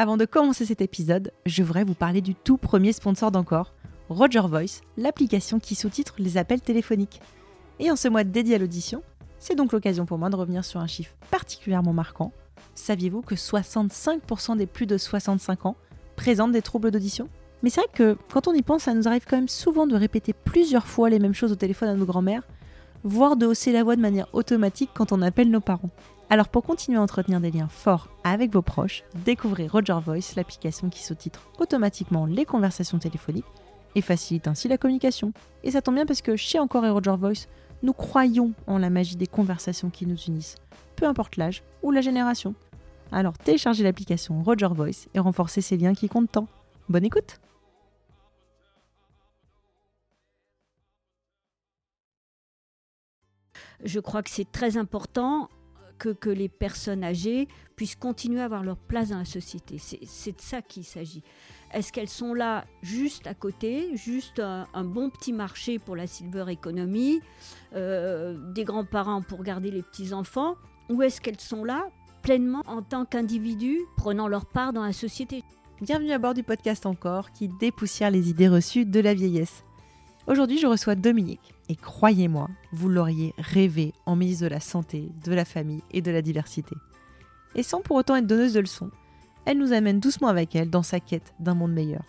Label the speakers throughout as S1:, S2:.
S1: Avant de commencer cet épisode, je voudrais vous parler du tout premier sponsor d'encore, Roger Voice, l'application qui sous-titre les appels téléphoniques. Et en ce mois dédié à l'audition, c'est donc l'occasion pour moi de revenir sur un chiffre particulièrement marquant. Saviez-vous que 65% des plus de 65 ans présentent des troubles d'audition? Mais c'est vrai que quand on y pense, ça nous arrive quand même souvent de répéter plusieurs fois les mêmes choses au téléphone à nos grands-mères, voire de hausser la voix de manière automatique quand on appelle nos parents. Alors pour continuer à entretenir des liens forts avec vos proches, découvrez Roger Voice, l'application qui sous-titre automatiquement les conversations téléphoniques et facilite ainsi la communication. Et ça tombe bien parce que chez Encore et Roger Voice, nous croyons en la magie des conversations qui nous unissent, peu importe l'âge ou la génération. Alors téléchargez l'application Roger Voice et renforcez ces liens qui comptent tant. Bonne écoute
S2: Je crois que c'est très important que, les personnes âgées puissent continuer à avoir leur place dans la société. C'est de ça qu'il s'agit. Est-ce qu'elles sont là juste à côté, juste un, bon petit marché pour la silver economy, euh, des grands-parents pour garder les petits-enfants, ou est-ce qu'elles sont là pleinement en tant qu'individus, prenant leur part dans la société?
S1: Bienvenue à bord du podcast encore qui dépoussière les idées reçues de la vieillesse. Aujourd'hui, je reçois Dominique. Et croyez-moi, vous l'auriez rêvé en mise de la santé, de la famille et de la diversité. Et sans pour autant être donneuse de leçons, elle nous amène doucement avec elle dans sa quête d'un monde meilleur.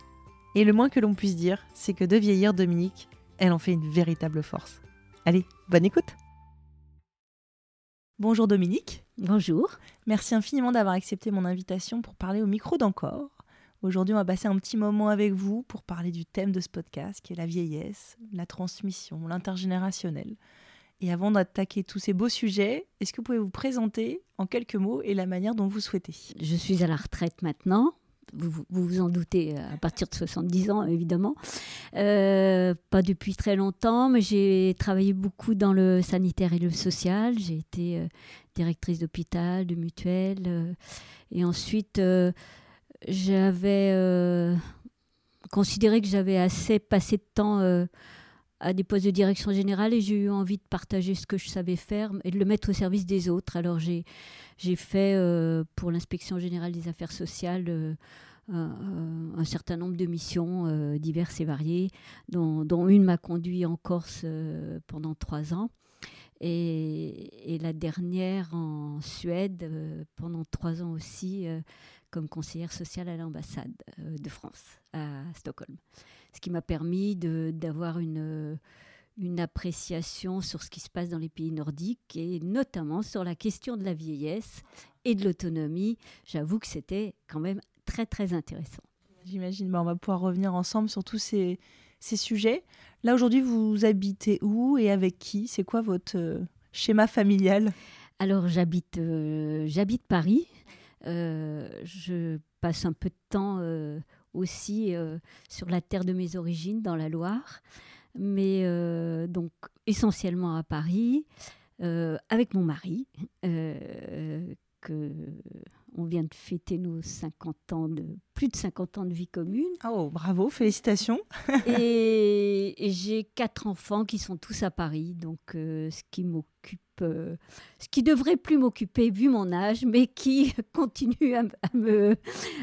S1: Et le moins que l'on puisse dire, c'est que de vieillir Dominique, elle en fait une véritable force. Allez, bonne écoute Bonjour Dominique.
S2: Bonjour.
S1: Merci infiniment d'avoir accepté mon invitation pour parler au micro d'encore. Aujourd'hui, on va passer un petit moment avec vous pour parler du thème de ce podcast, qui est la vieillesse, la transmission, l'intergénérationnel. Et avant d'attaquer tous ces beaux sujets, est-ce que vous pouvez vous présenter en quelques mots et la manière dont vous souhaitez?
S2: Je suis à la retraite maintenant. Vous vous, en doutez, à partir de 70 ans, évidemment. Euh, pas depuis très longtemps, mais j'ai travaillé beaucoup dans le sanitaire et le social. J'ai été euh, directrice d'hôpital, de mutuelle. Euh, et ensuite, j'avais euh, considéré que j'avais assez passé de temps euh, à des postes de direction générale et j'ai eu envie de partager ce que je savais faire et de le mettre au service des autres. Alors j'ai, j'ai fait euh, pour l'inspection générale des affaires sociales un, certain nombre de missions diverses et variées, dont, dont une m'a conduit en Corse pendant trois ans. Et, et, la dernière en Suède pendant trois ans aussi, comme conseillère sociale à l'ambassade euh, de France à Stockholm. Ce qui m'a permis d'avoir une, une appréciation sur ce qui se passe dans les pays nordiques et notamment sur la question de la vieillesse et de l'autonomie. J'avoue que c'était quand même très très intéressant.
S1: J'imagine, bah, on va pouvoir revenir ensemble sur tous ces, ces sujets. Là aujourd'hui, vous habitez où et avec qui? C'est quoi votre euh, schéma familial?
S2: Alors j'habite euh, j'habite Paris, euh, je passe un peu de temps euh, aussi euh, sur la terre de mes origines, dans la Loire, mais donc essentiellement à Paris, avec mon mari, que on vient de fêter nos 50 ans de plus de 50 ans de vie commune.
S1: Oh, bravo, félicitations.
S2: et, j'ai quatre enfants qui sont tous à Paris, donc ce qui m'occupe euh, ce qui devrait plus m'occuper vu mon âge, mais qui continue à, me,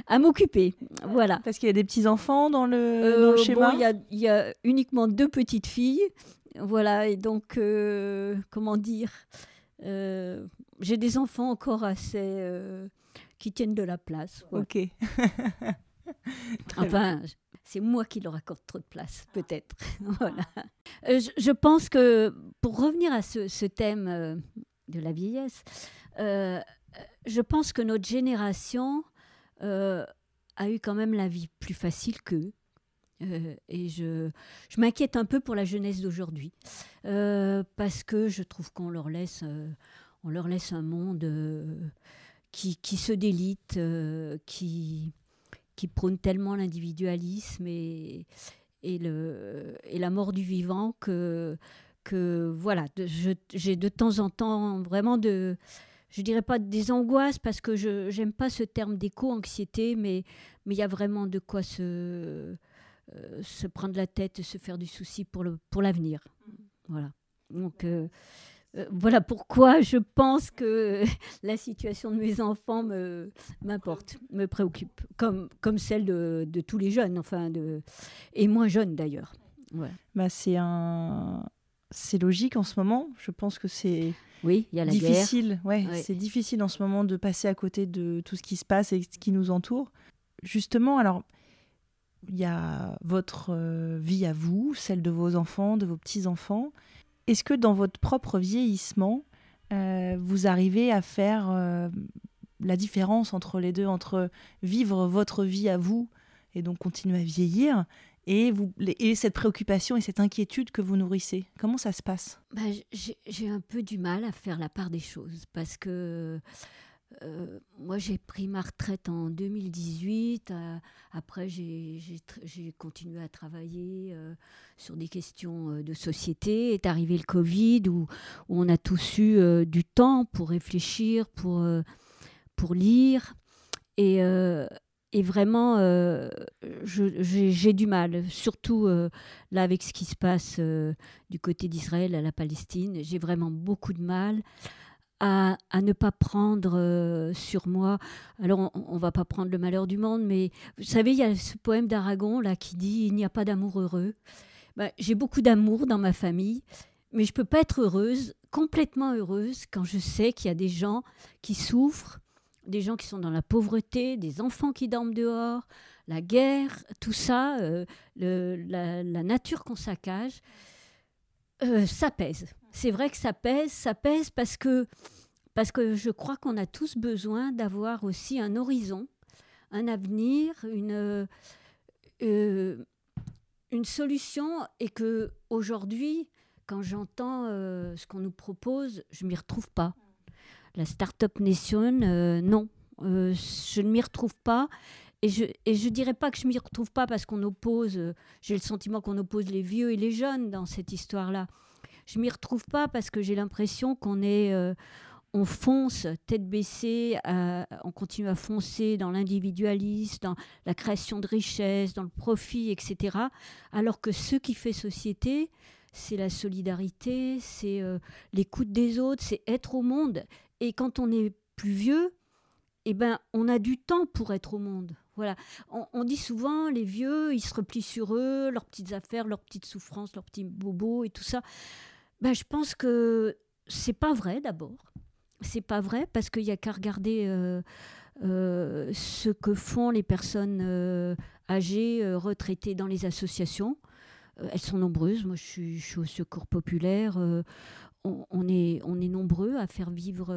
S2: à m'occuper. Voilà.
S1: Parce qu'il y a des petits enfants dans le, euh, schéma.
S2: Il y, a, uniquement deux petites filles, voilà. Et donc, euh, comment dire, j'ai des enfants encore assez qui tiennent de la place.
S1: Ok.
S2: enfin, c'est moi qui leur accorde trop de place, peut-être. voilà. Euh, je, pense que pour revenir à ce, thème euh, de la vieillesse, euh, je pense que notre génération a eu quand même la vie plus facile qu'eux. et je, je m'inquiète un peu pour la jeunesse d'aujourd'hui, parce que je trouve qu'on leur laisse, on leur laisse un monde qui, qui, se délite, qui, qui prône tellement l'individualisme et, et, le, et la mort du vivant que, que voilà, j'ai de temps en temps vraiment de, je dirais pas des angoisses parce que je n'aime pas ce terme d'éco-anxiété, mais il y a vraiment de quoi se, euh, se prendre la tête et se faire du souci pour l'avenir. Le, pour voilà. Donc, euh, euh, voilà pourquoi je pense que la situation de mes enfants me m'importe, me préoccupe, comme, comme celle de, de, tous les jeunes, enfin, de, et moins jeunes d'ailleurs.
S1: Bah, c'est un... C'est logique en ce moment. Je pense que c'est
S2: oui, il y a la
S1: difficile. Ouais, c'est difficile en ce moment de passer à côté de tout ce qui se passe et ce qui nous entoure. Justement, alors il y a votre euh, vie à vous, celle de vos enfants, de vos petits enfants. Est-ce que dans votre propre vieillissement, euh, vous arrivez à faire euh, la différence entre les deux, entre vivre votre vie à vous et donc continuer à vieillir, et, et cette préoccupation et cette inquiétude que vous nourrissez? Comment ça se passe?
S2: Bah, J'ai un peu du mal à faire la part des choses parce que euh, moi, j'ai pris ma retraite en 2018. Euh, après, j'ai continué à travailler euh, sur des questions de société. Est arrivé le Covid où, on a tous eu du temps pour réfléchir, pour, pour lire. Et, et vraiment, j'ai du mal, surtout là avec ce qui se passe du côté d'Israël à la Palestine. J'ai vraiment beaucoup de mal à, ne pas prendre euh, sur moi. Alors, on, ne va pas prendre le malheur du monde, mais vous savez, il y a ce poème d'Aragon là qui dit Il n'y a pas d'amour heureux. Ben, j'ai beaucoup d'amour dans ma famille, mais je peux pas être heureuse, complètement heureuse, quand je sais qu'il y a des gens qui souffrent, des gens qui sont dans la pauvreté, des enfants qui dorment dehors, la guerre, tout ça, euh, la, nature qu'on saccage. Euh, ça pèse. C'est vrai que ça pèse, ça pèse parce que, parce que je crois qu'on a tous besoin d'avoir aussi un horizon, un avenir, une, euh, une solution et que aujourd'hui, quand j'entends euh, ce qu'on nous propose, je m'y retrouve pas. La Startup Nation, non, je ne m'y retrouve pas. Et je ne je dirais pas que je m'y retrouve pas parce qu'on oppose, j'ai le sentiment qu'on oppose les vieux et les jeunes dans cette histoire-là je m'y retrouve pas parce que j'ai l'impression qu'on est euh, on fonce tête baissée, on continue à foncer dans l'individualisme, dans la création de richesses, dans le profit, etc. Alors que ce qui fait société, c'est la solidarité, c'est euh, l'écoute des autres, c'est être au monde. Et quand on est plus vieux, eh ben, on a du temps pour être au monde. Voilà. On, on, dit souvent, les vieux, ils se replient sur eux, leurs petites affaires, leurs petites souffrances, leurs petits bobos et tout ça ben, Je pense que c'est pas vrai d'abord. C'est pas vrai parce qu'il n'y a qu'à regarder euh, euh, ce que font les personnes euh, âgées, retraitées dans les associations. elles sont nombreuses. Moi, je suis, au Secours populaire. On, est, on est nombreux à faire vivre.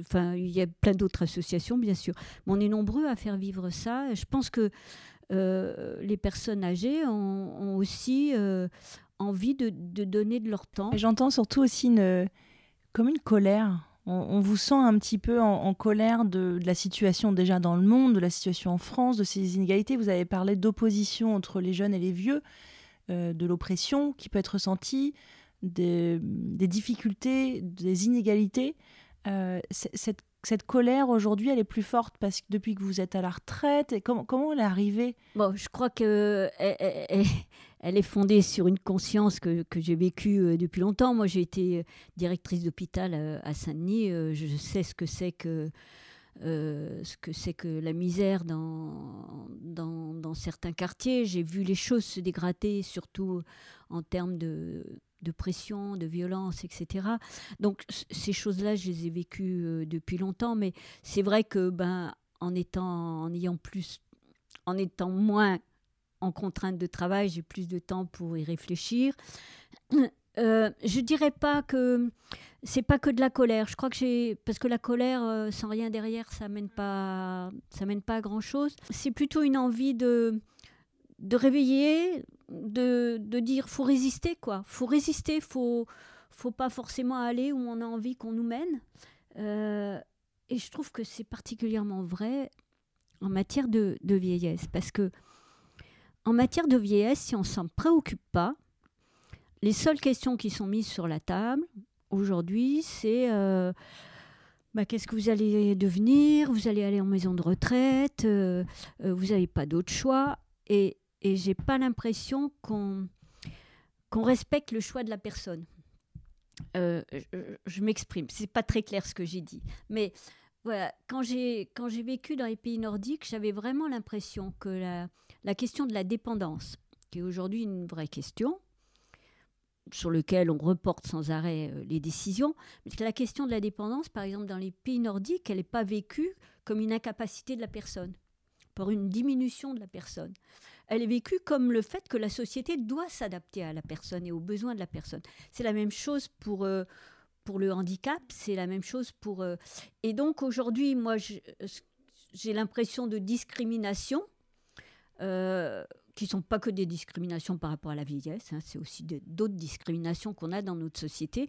S2: Enfin, il y a plein d'autres associations, bien sûr. Mais on est nombreux à faire vivre ça. Je pense que les personnes âgées ont aussi envie de, donner de leur temps.
S1: J'entends surtout aussi une, comme une colère. On, vous sent un petit peu en, colère de, la situation déjà dans le monde, de la situation en France, de ces inégalités. Vous avez parlé d'opposition entre les jeunes et les vieux, euh, de l'oppression qui peut être ressentie, des, difficultés, des inégalités. Euh, cette, cette, colère aujourd'hui, elle est plus forte parce que depuis que vous êtes à la retraite, et comment, comment elle est arrivée?
S2: Bon, je crois que elle est fondée sur une conscience que, que j'ai vécue euh, depuis longtemps. Moi, j'ai été euh, directrice d'hôpital euh, à, Saint-Denis. je sais ce que c'est que ce que que la misère dans, dans, dans certains quartiers. J'ai vu les choses se dégrader, surtout en termes de, de pression, de violence, etc. Donc ces choses-là, je les ai vécues depuis longtemps, mais c'est vrai que ben en étant, en ayant plus, en étant moins en contrainte de travail, j'ai plus de temps pour y réfléchir. Euh, je dirais pas que c'est pas que de la colère. Je crois que j'ai parce que la colère euh, sans rien derrière, ça mène pas ça mène pas à grand chose. C'est plutôt une envie de de réveiller, de, de dire faut résister quoi. Faut résister, faut faut pas forcément aller où on a envie qu'on nous mène. Euh, et je trouve que c'est particulièrement vrai en matière de, de vieillesse parce que en matière de vieillesse, si on ne s'en préoccupe pas, les seules questions qui sont mises sur la table aujourd'hui, c'est euh, bah, qu'est-ce que vous allez devenir? Vous allez aller en maison de retraite euh, euh, Vous n'avez pas d'autre choix. Et, et j'ai pas l'impression qu'on respecte le choix de la personne. je, je m'exprime, c'est pas très clair ce que j'ai dit, mais quand j'ai quand j'ai vécu dans les pays nordiques, j'avais vraiment l'impression que la, question de la dépendance, qui est aujourd'hui une vraie question, sur lequel on reporte sans arrêt euh, les décisions. Mais la question de la dépendance, par exemple, dans les pays nordiques, elle n'est pas vécue comme une incapacité de la personne, pour une diminution de la personne. Elle est vécue comme le fait que la société doit s'adapter à la personne et aux besoins de la personne. C'est la même chose pour, euh, pour le handicap, c'est la même chose pour... Euh, et donc aujourd'hui, moi, j'ai l'impression de discrimination qui ne sont pas que des discriminations par rapport à la vieillesse, hein, c'est aussi d'autres discriminations qu'on a dans notre société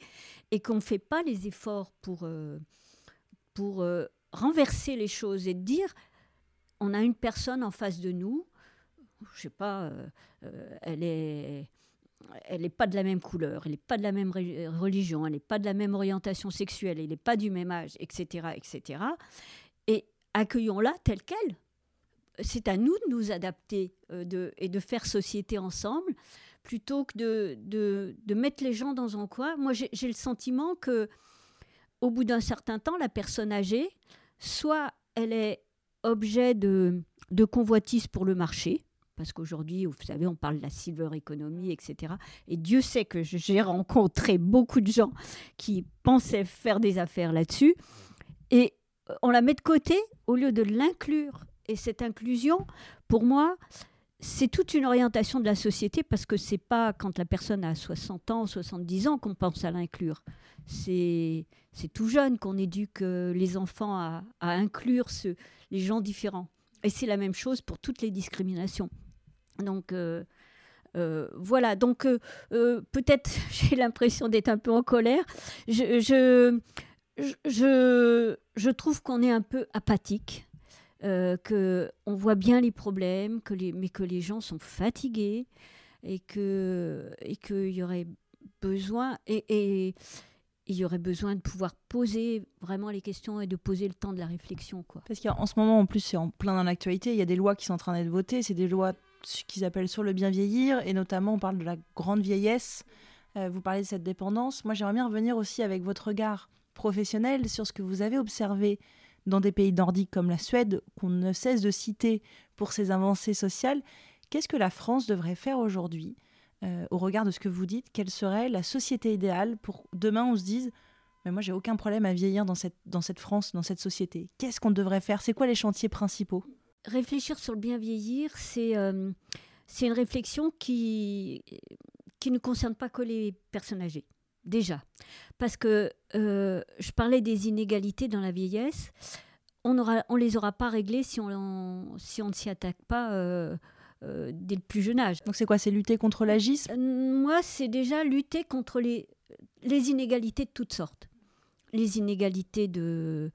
S2: et qu'on ne fait pas les efforts pour, euh, euh, renverser les choses et dire on a une personne en face de nous, je sais pas, euh, elle est elle n'est pas de la même couleur, elle n'est pas de la même religion, elle n'est pas de la même orientation sexuelle, elle n'est pas du même âge, etc., etc. Et accueillons-la telle qu'elle c'est à nous de nous adapter euh, et de faire société ensemble plutôt que de, de, mettre les gens dans un coin. Moi, j'ai le sentiment que au bout d'un certain temps, la personne âgée, soit elle est objet de, de convoitise pour le marché, parce qu'aujourd'hui, vous savez, on parle de la silver economy, etc. Et Dieu sait que j'ai rencontré beaucoup de gens qui pensaient faire des affaires là-dessus. Et on la met de côté au lieu de l'inclure et cette inclusion, pour moi, c'est toute une orientation de la société parce que c'est pas quand la personne a 60 ans, 70 ans qu'on pense à l'inclure. C'est tout jeune qu'on éduque euh, les enfants à, inclure les gens différents. Et c'est la même chose pour toutes les discriminations. Donc euh, euh, voilà, donc peut-être j'ai l'impression d'être un peu en colère. Je, je, je, je trouve qu'on est un peu apathique euh, qu'on voit bien les problèmes, que les, mais que les gens sont fatigués et qu'il et que y aurait besoin et, et, il y aurait besoin de pouvoir poser vraiment les questions et de poser le temps de la réflexion. Quoi.
S1: Parce qu'en ce moment, en plus, c'est en plein dans l'actualité, il y a des lois qui sont en train d'être votées, c'est des lois qu'ils appellent sur le bien vieillir, et notamment on parle de la grande vieillesse, euh, vous parlez de cette dépendance. Moi, j'aimerais bien revenir aussi avec votre regard professionnel sur ce que vous avez observé dans des pays nordiques comme la Suède, qu'on ne cesse de citer pour ses avancées sociales, qu'est-ce que la France devrait faire aujourd'hui euh, au regard de ce que vous dites? Quelle serait la société idéale pour demain on se dise mais moi j'ai aucun problème à vieillir dans cette France, dans cette société. Qu'est-ce qu'on devrait faire? C'est quoi les chantiers principaux?
S2: Réfléchir sur le bien vieillir, c'est euh, une réflexion qui, qui ne concerne pas que les personnes âgées déjà. Parce que euh, je parlais des inégalités dans la vieillesse. On ne on les aura pas réglées si on, si on ne s'y attaque pas euh, euh, dès le plus jeune âge.
S1: Donc c'est quoi? C'est lutter contre l'agisme?
S2: Moi, c'est déjà lutter contre les, les inégalités de toutes sortes. Les inégalités de...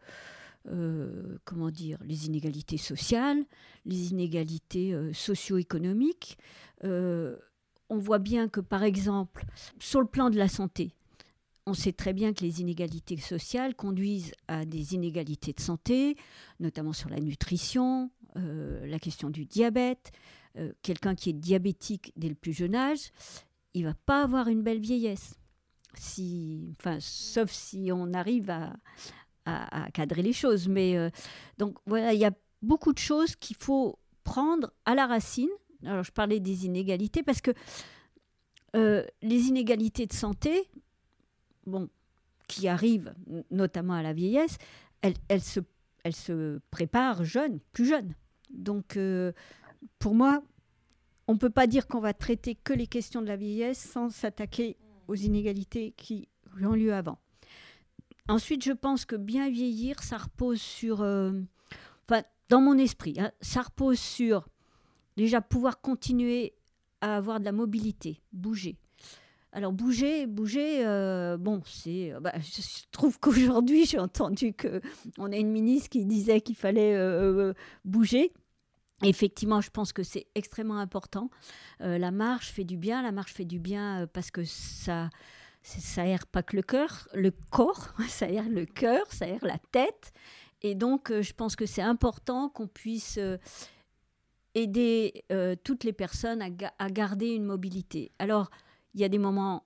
S2: comment dire, les inégalités sociales, les inégalités socio-économiques. on voit bien que, par exemple, sur le plan de la santé, on sait très bien que les inégalités sociales conduisent à des inégalités de santé, notamment sur la nutrition, euh, la question du diabète. Euh, quelqu'un qui est diabétique dès le plus jeune âge, il va pas avoir une belle vieillesse. Si, enfin, sauf si on arrive à, cadrer les choses. Mais euh, donc voilà, il y a beaucoup de choses qu'il faut prendre à la racine. Alors je parlais des inégalités parce que les inégalités de santé, bon, qui arrive notamment à la vieillesse, elle, elle, se, elle se prépare jeune, plus jeune. Donc, euh, pour moi, on ne peut pas dire qu'on va traiter que les questions de la vieillesse sans s'attaquer aux inégalités qui ont lieu avant. Ensuite, je pense que bien vieillir, ça repose sur, euh, enfin, dans mon esprit, hein, ça repose sur déjà pouvoir continuer à avoir de la mobilité, bouger, alors bouger, bouger, euh, bon, c'est. Euh, bah, je trouve qu'aujourd'hui j'ai entendu que on a une ministre qui disait qu'il fallait bouger. Effectivement, je pense que c'est extrêmement important. la marche fait du bien, la marche fait du bien parce que ça, ça aère pas que le cœur, le corps, ça aère le cœur, ça aère la tête. Et donc, je pense que c'est important qu'on puisse aider toutes les personnes à, garder une mobilité. Alors il y a des moments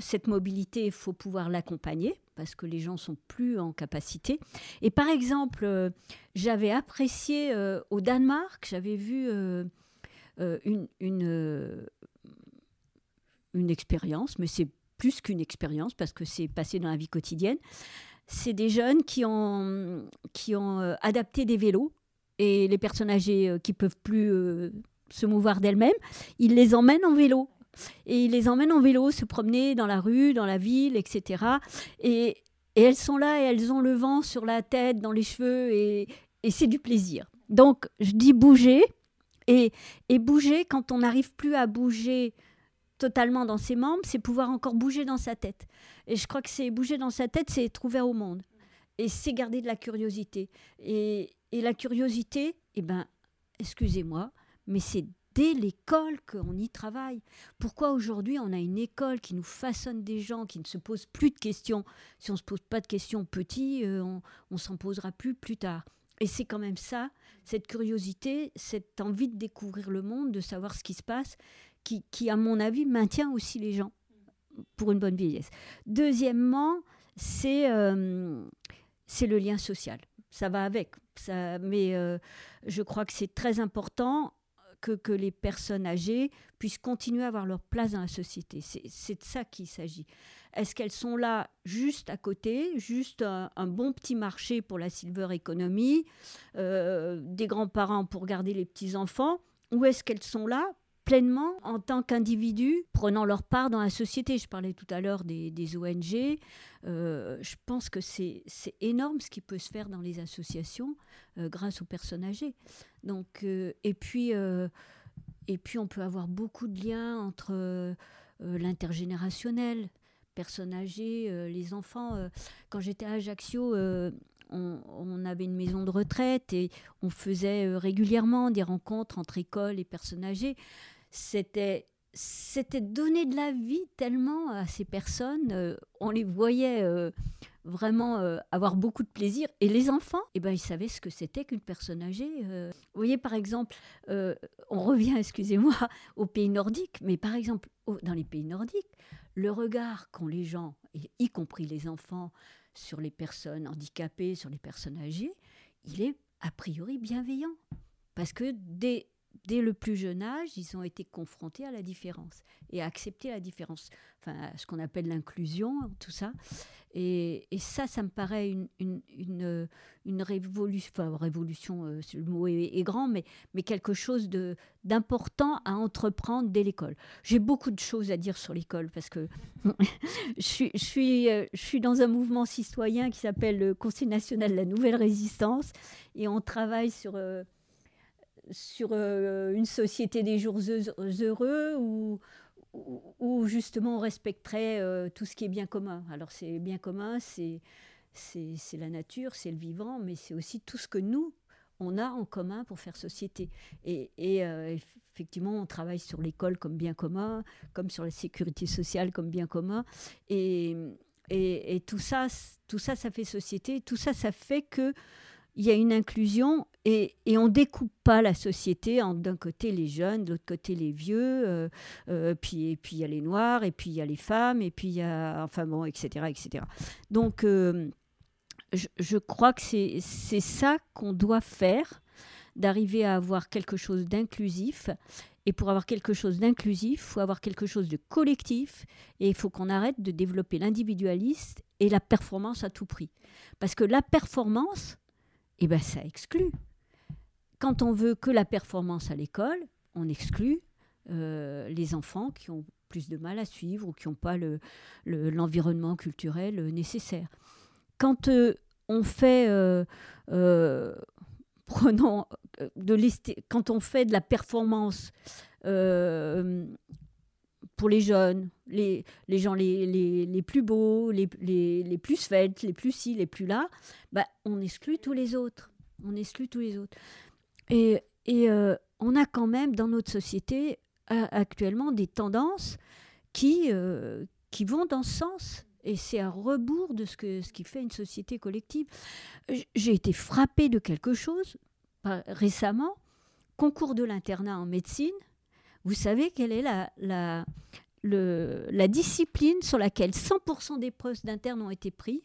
S2: cette mobilité, il faut pouvoir l'accompagner parce que les gens sont plus en capacité. Et par exemple, euh, j'avais apprécié euh, au Danemark, j'avais vu euh, une, une expérience, mais c'est plus qu'une expérience parce que c'est passé dans la vie quotidienne. C'est des jeunes qui ont, qui ont adapté des vélos et les personnes âgées qui peuvent plus se mouvoir d'elles-mêmes, ils les emmènent en vélo et il les emmène en vélo se promener dans la rue, dans la ville, etc. Et, elles sont là et elles ont le vent sur la tête, dans les cheveux, et, c'est du plaisir. Donc, je dis bouger, et, et bouger, quand on n'arrive plus à bouger totalement dans ses membres, c'est pouvoir encore bouger dans sa tête. Et je crois que c'est bouger dans sa tête, c'est être ouvert au monde. Et c'est garder de la curiosité. Et, et la curiosité, eh ben, excusez-moi, mais c'est dès l'école qu'on y travaille. Pourquoi aujourd'hui on a une école qui nous façonne des gens, qui ne se posent plus de questions? Si on ne se pose pas de questions petit, euh, on, on s'en posera plus plus tard. Et c'est quand même ça, cette curiosité, cette envie de découvrir le monde, de savoir ce qui se passe, qui, qui à mon avis, maintient aussi les gens pour une bonne vieillesse. Deuxièmement, c'est euh, le lien social. Ça va avec, mais euh, je crois que c'est très important que, les personnes âgées puissent continuer à avoir leur place dans la société. C'est de ça qu'il s'agit. Est-ce qu'elles sont là juste à côté, juste un, bon petit marché pour la silver economy, euh, des grands-parents pour garder les petits-enfants, ou est-ce qu'elles sont là pleinement en tant qu'individus, prenant leur part dans la société. Je parlais tout à l'heure des, ONG. Euh, je pense que c'est énorme ce qui peut se faire dans les associations euh, grâce aux personnes âgées. Donc, euh, et, puis, et puis, on peut avoir beaucoup de liens entre l'intergénérationnel, personnes âgées, les enfants. quand j'étais à Ajaccio, on, avait une maison de retraite et on faisait régulièrement des rencontres entre écoles et personnes âgées c'était c'était donner de la vie tellement à ces personnes. Euh, on les voyait euh, vraiment euh, avoir beaucoup de plaisir. Et les enfants, eh ben, ils savaient ce que c'était qu'une personne âgée. Vous voyez, par exemple, on revient, excusez-moi, aux pays nordiques, mais par exemple, dans les pays nordiques, le regard qu'ont les gens, y compris les enfants, sur les personnes handicapées, sur les personnes âgées, il est a priori bienveillant. Parce que dès, dès le plus jeune âge, ils ont été confrontés à la différence et à accepter la différence. Enfin, ce qu'on appelle l'inclusion, tout ça. Et, ça, ça me paraît une, une, révolution, enfin, révolution, euh, le mot est, grand, mais, quelque chose d'important à entreprendre dès l'école. J'ai beaucoup de choses à dire sur l'école parce que euh, je suis dans un mouvement citoyen qui s'appelle le Conseil national de la nouvelle résistance et on travaille sur... Euh, sur euh, une société des jours heureux où, justement on respecterait euh, tout ce qui est bien commun. Alors c'est bien commun, c'est, c'est, la nature, c'est le vivant, mais c'est aussi tout ce que nous, on a en commun pour faire société. Et, et euh, effectivement, on travaille sur l'école comme bien commun, comme sur la sécurité sociale comme bien commun. Et, et, et tout, ça, tout ça, ça fait société. Tout ça, ça fait que il y a une inclusion et, on découpe pas la société en d'un côté les jeunes, de l'autre côté les vieux, euh, euh, puis et puis il y a les noirs, et puis il y a les femmes, et puis il y a enfin bon, etc., etc. Donc euh, je, je, crois que c'est ça qu'on doit faire, d'arriver à avoir quelque chose d'inclusif. Et pour avoir quelque chose d'inclusif, il faut avoir quelque chose de collectif et il faut qu'on arrête de développer l'individualiste et la performance à tout prix. Parce que la performance, eh ben, ça exclut. Quand on veut que la performance à l'école, on exclut euh, les enfants qui ont plus de mal à suivre ou qui n'ont pas l'environnement le, culturel nécessaire. Quand euh, on fait, euh, prenons de quand on fait de la performance pour les jeunes, les, les gens les, les, les, plus beaux, les, les, plus faites, les plus ci, les plus là, bah, on exclut tous les autres. On exclut tous les autres. Et, et euh, on a quand même dans notre société actuellement des tendances qui, euh, qui vont dans ce sens. Et c'est à rebours de ce, que, ce qui fait une société collective. J'ai été frappée de quelque chose récemment, concours de l'internat en médecine. Vous savez quelle est la, discipline sur laquelle 100% des postes d'internes ont été pris,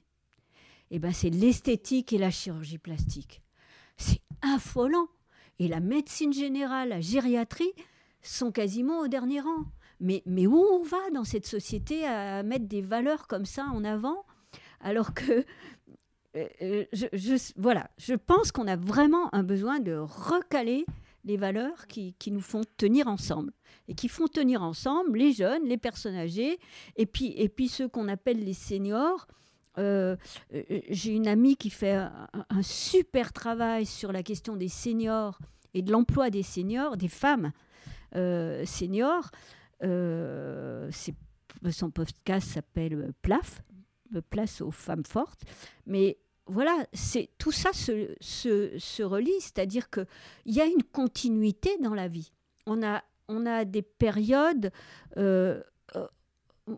S2: eh ben, c'est l'esthétique et la chirurgie plastique. C'est affolant. Et la médecine générale, la gériatrie sont quasiment au dernier rang. Mais, où on va dans cette société à mettre des valeurs comme ça en avant alors que euh, euh, voilà, je pense qu'on a vraiment un besoin de recaler les valeurs qui, qui, nous font tenir ensemble et qui font tenir ensemble les jeunes, les personnes âgées et puis, et puis ceux qu'on appelle les seniors. Euh, j'ai une amie qui fait un, super travail sur la question des seniors et de l'emploi des seniors, des femmes seniors. son podcast s'appelle PLAF, Place aux femmes fortes. Mais voilà, c'est tout ça se, se, relie, c'est-à-dire qu'il y a une continuité dans la vie. On a, on a des périodes. Euh, euh,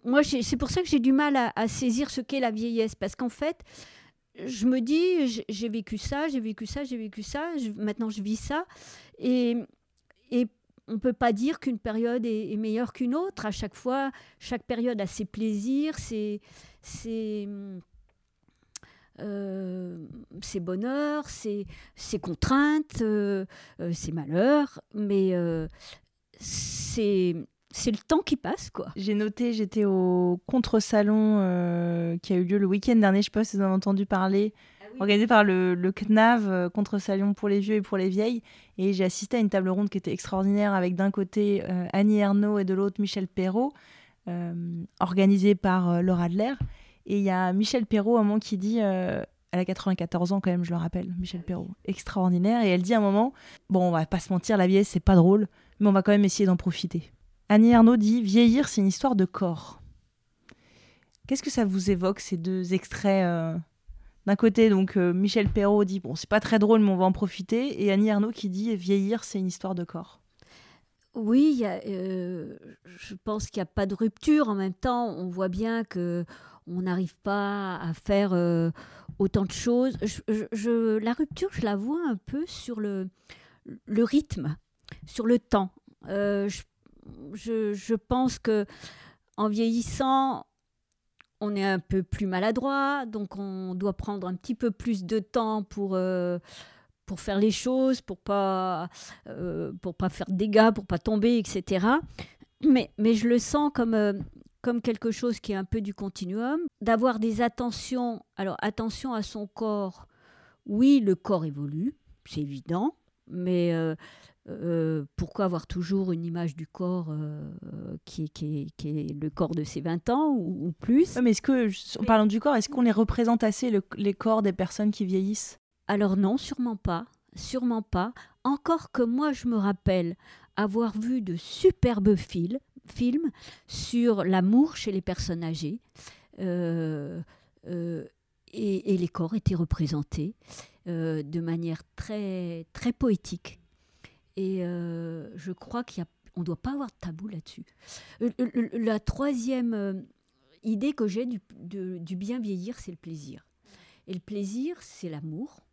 S2: moi, c'est pour ça que j'ai du mal à, saisir ce qu'est la vieillesse, parce qu'en fait, je me dis, j'ai vécu ça, j'ai vécu ça, j'ai vécu ça, maintenant je vis ça, et, et on ne peut pas dire qu'une période est, meilleure qu'une autre. À chaque fois, chaque période a ses plaisirs, ses, ses bonheurs, ses, contraintes, euh, euh, ses malheurs, mais c'est c'est le temps qui passe, quoi.
S1: J'ai noté, j'étais au contre-salon qui a eu lieu le week-end dernier, je sais pas si vous avez entendu parler, ah organisé par le, le CNAV, contre-salon pour les vieux et pour les vieilles. Et j'ai assisté à une table ronde qui était extraordinaire avec d'un côté Annie Ernaux et de l'autre Michel Perrault, organisée par Laura Adler. Et il y a Michel Perrault, un moment, qui dit. Euh, elle a 94 ans quand même, je le rappelle, Michel Perrault. Extraordinaire. Et elle dit à un moment Bon, on va pas se mentir, la vieillesse, c'est pas drôle, mais on va quand même essayer d'en profiter. Annie Arnaud dit Vieillir, c'est une histoire de corps. Qu'est-ce que ça vous évoque, ces deux extraits euh, D'un côté, donc euh, Michel Perrault dit Bon, c'est pas très drôle, mais on va en profiter. Et Annie Arnaud qui dit Vieillir, c'est une histoire de corps.
S2: Oui, je pense qu'il n'y a pas de rupture. En même temps, on voit bien que on n'arrive pas à faire euh, autant de choses. La rupture, je la vois un peu sur le, rythme, sur le temps. Euh, je, pense que en vieillissant, on est un peu plus maladroit, donc on doit prendre un petit peu plus de temps pour, euh, pour faire les choses, pour pas pour pas faire de dégâts, pour pas tomber, etc. Mais je le sens comme comme quelque chose qui est un peu du continuum, d'avoir des attentions. Alors attention à son corps. Oui, le corps évolue, c'est évident, mais euh, euh, pourquoi avoir toujours une image du corps euh, qui, est, qui, est, le corps de ses 20 ans ou, plus?
S1: Mais est-ce que, en parlant du corps, est-ce qu'on les représente assez, les corps des personnes qui vieillissent?
S2: Alors non, sûrement pas. Sûrement pas. Encore que moi, je me rappelle avoir vu de superbes films film sur l'amour chez les personnes âgées. Euh, euh, et, les corps étaient représentés euh, de manière très, très poétique. Et je crois qu'on ne doit pas avoir de tabou là-dessus. La troisième idée que j'ai du, bien vieillir, c'est le plaisir. Et le plaisir, c'est l'amour.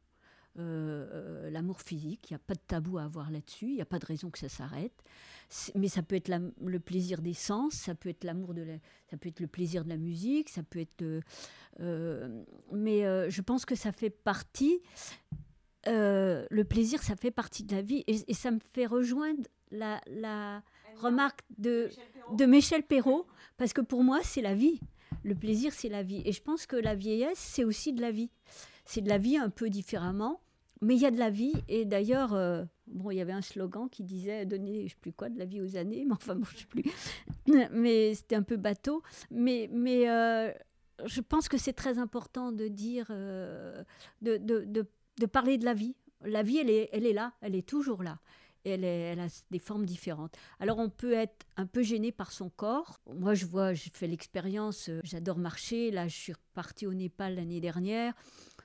S2: L'amour physique, il n'y a pas de tabou à avoir là-dessus, il n'y a pas de raison que ça s'arrête. Mais ça peut être le plaisir des sens, ça peut être l'amour de ça peut être le plaisir de la musique, ça peut être. Euh, euh, mais je pense que ça fait partie. le plaisir, ça fait partie de la vie, et, ça me fait rejoindre la, la remarque de Michel, de Michel Perrault, parce que pour moi, c'est la vie. Le plaisir, c'est la vie. Et je pense que la vieillesse, c'est aussi de la vie. C'est de la vie un peu différemment. Mais il y a de la vie, et d'ailleurs, euh, bon, il y avait un slogan qui disait donner, je sais plus quoi, de la vie aux années, mais enfin, bon, je sais plus. mais c'était un peu bateau. Mais, mais euh, je pense que c'est très important de dire, euh, de, de, de, parler de la vie. La vie, elle est, elle est là, elle est toujours là. Elle, elle, a des formes différentes. Alors on peut être un peu gêné par son corps. Moi je vois, j'ai fait l'expérience, j'adore marcher. Là je suis repartie au Népal l'année dernière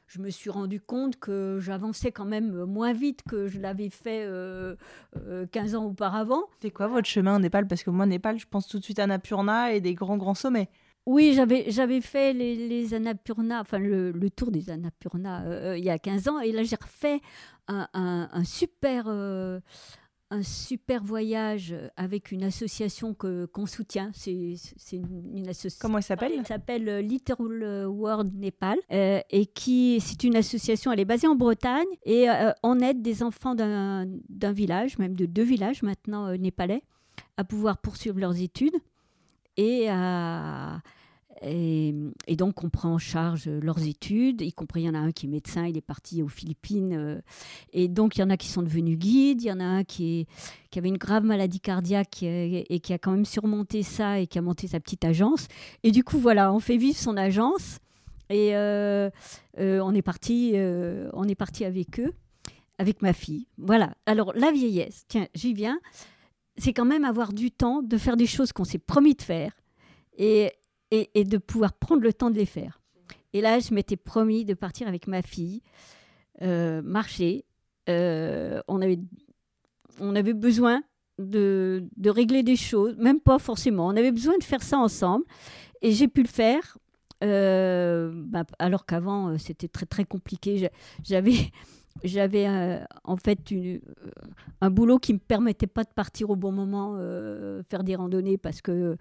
S2: je me suis rendu compte que j'avançais quand même moins vite que je l'avais fait 15 euh, euh, ans auparavant.
S1: C'est quoi votre chemin en Népal? Parce que moi, Népal, je pense tout de suite à Annapurna et des grands, grands sommets.
S2: Oui, j'avais, j'avais fait les, les Annapurna, enfin le, tour des Annapurna euh, il y a 15 ans, et là j'ai refait un, super, un super voyage avec une association que qu'on soutient. C'est une, association.
S1: Comment elle s'appelle?
S2: Elle s'appelle Little World Népal et qui c'est une association. Elle est basée en Bretagne et on aide des enfants d'un village, même de deux villages maintenant népalais, à pouvoir poursuivre leurs études et à et, donc, on prend en charge leurs études, y compris il y en a un qui est médecin, il est parti aux Philippines. Euh, et donc, il y en a qui sont devenus guides, il y en a un qui, avait une grave maladie cardiaque et, qui a quand même surmonté ça et qui a monté sa petite agence. Et du coup, voilà, on fait vivre son agence. Et euh, euh, on est parti, on est parti avec eux, avec ma fille. Voilà. Alors la vieillesse, tiens, j'y viens. C'est quand même avoir du temps de faire des choses qu'on s'est promis de faire. Et, et, de pouvoir prendre le temps de les faire. Et là, je m'étais promis de partir avec ma fille, euh, marcher. Euh, on, avait, on avait besoin de, régler des choses, même pas forcément. On avait besoin de faire ça ensemble. Et j'ai pu le faire. Euh, bah, alors qu'avant, c'était très très compliqué. J'avais j'avais en fait un boulot qui me permettait pas de partir au bon moment faire des randonnées parce que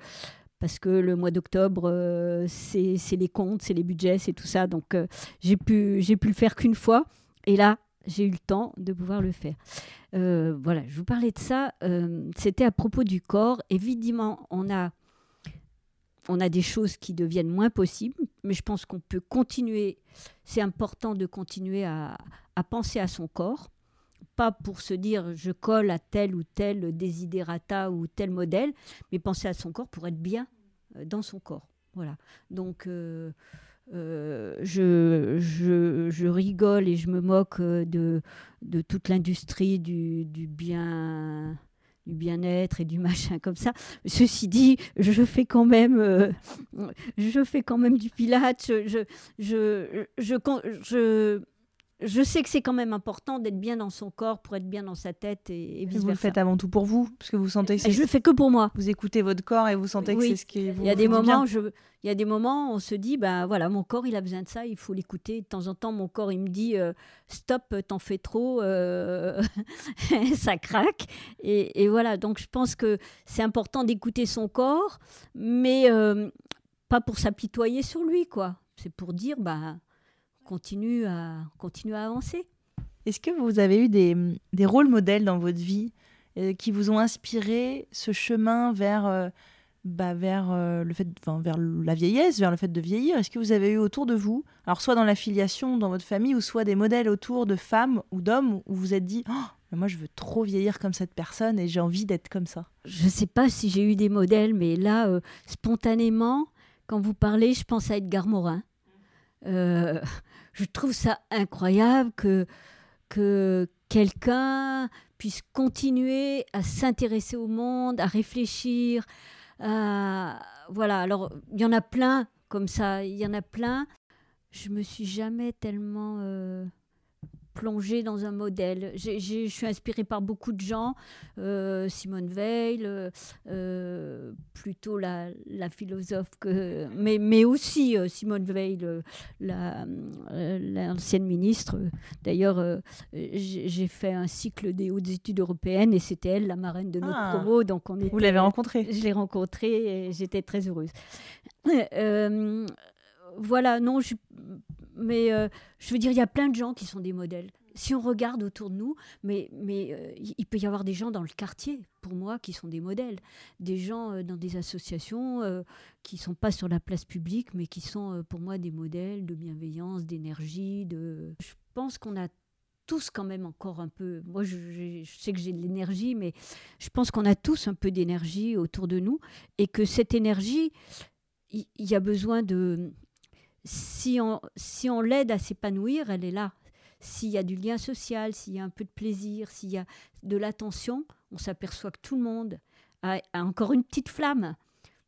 S2: parce que le mois d'octobre, euh, c'est les comptes, c'est les budgets, c'est tout ça. Donc, euh, j'ai pu, le faire qu'une fois. Et là, j'ai eu le temps de pouvoir le faire. Euh, voilà, je vous parlais de ça. C'était à propos du corps. Évidemment, on a, des choses qui deviennent moins possibles, mais je pense qu'on peut continuer. C'est important de continuer à penser à son corps pas pour se dire je colle à tel ou tel desiderata ou tel modèle, mais penser à son corps pour être bien euh, dans son corps. Voilà. Donc, euh, euh, je, je, je, rigole et je me moque de, de toute l'industrie du, bien du bien-être et du machin comme ça. Ceci dit, je fais quand même, je fais quand même du je, je, je je sais que c'est quand même important d'être bien dans son corps pour être bien dans sa tête et, vice versa.
S1: Vous le faites avant tout pour vous, parce que vous sentez que
S2: Je le fais que pour moi.
S1: Vous écoutez votre corps et vous sentez que c'est ce qui vous.
S2: Il y a des moments, je... il y a des moments, où on se dit, ben voilà, mon corps, il a besoin de ça, il faut l'écouter. De temps en temps, mon corps, il me dit, euh, stop, t'en fais trop, euh, ça craque. Et, voilà, donc je pense que c'est important d'écouter son corps, mais euh, pas pour s'apitoyer sur lui, quoi. C'est pour dire, bah continue à, continue à avancer.
S1: Est-ce que vous avez eu des, des rôles modèles dans votre vie euh, qui vous ont inspiré ce chemin vers, euh, bah, vers, euh, le fait, vers la vieillesse, vers le fait de vieillir? Est-ce que vous avez eu autour de vous, alors soit dans l'affiliation, dans votre famille, ou soit des modèles autour de femmes ou d'hommes où vous vous êtes dit oh, moi je veux trop vieillir comme cette personne et j'ai envie d'être comme ça?
S2: Je ne sais pas si j'ai eu des modèles, mais là, spontanément, quand vous parlez, je pense à Edgar Morin. Euh, je trouve ça incroyable que, que quelqu'un puisse continuer à s'intéresser au monde, à réfléchir. Voilà, alors il y en a plein comme ça, il y en a plein. Je me suis jamais tellement euh, plonger dans un modèle. je suis inspirée par beaucoup de gens, euh, Simone Veil, euh, euh, plutôt la, la, philosophe que, mais, mais aussi Simone Veil, l'ancienne ministre. D'ailleurs, j'ai fait un cycle des hautes études européennes et c'était elle la marraine de notre ah. promo. Donc on
S1: Vous l'avez rencontrée
S2: Je l'ai rencontrée et j'étais très heureuse. voilà, non, je mais euh, je veux dire, il y a plein de gens qui sont des modèles. Si on regarde autour de nous, mais, mais euh, il peut y avoir des gens dans le quartier, pour moi, qui sont des modèles. Des gens euh, dans des associations qui ne sont pas sur la place publique, mais qui sont pour moi des modèles de bienveillance, d'énergie. De... Je pense qu'on a tous quand même encore un peu, moi je, je sais que j'ai de l'énergie, mais je pense qu'on a tous un peu d'énergie autour de nous et que cette énergie, il y, a besoin de, si on, si on l'aide à s'épanouir, elle est là. S'il y a du lien social, s'il y a un peu de plaisir, s'il y a de l'attention, on s'aperçoit que tout le monde a, encore une petite flamme,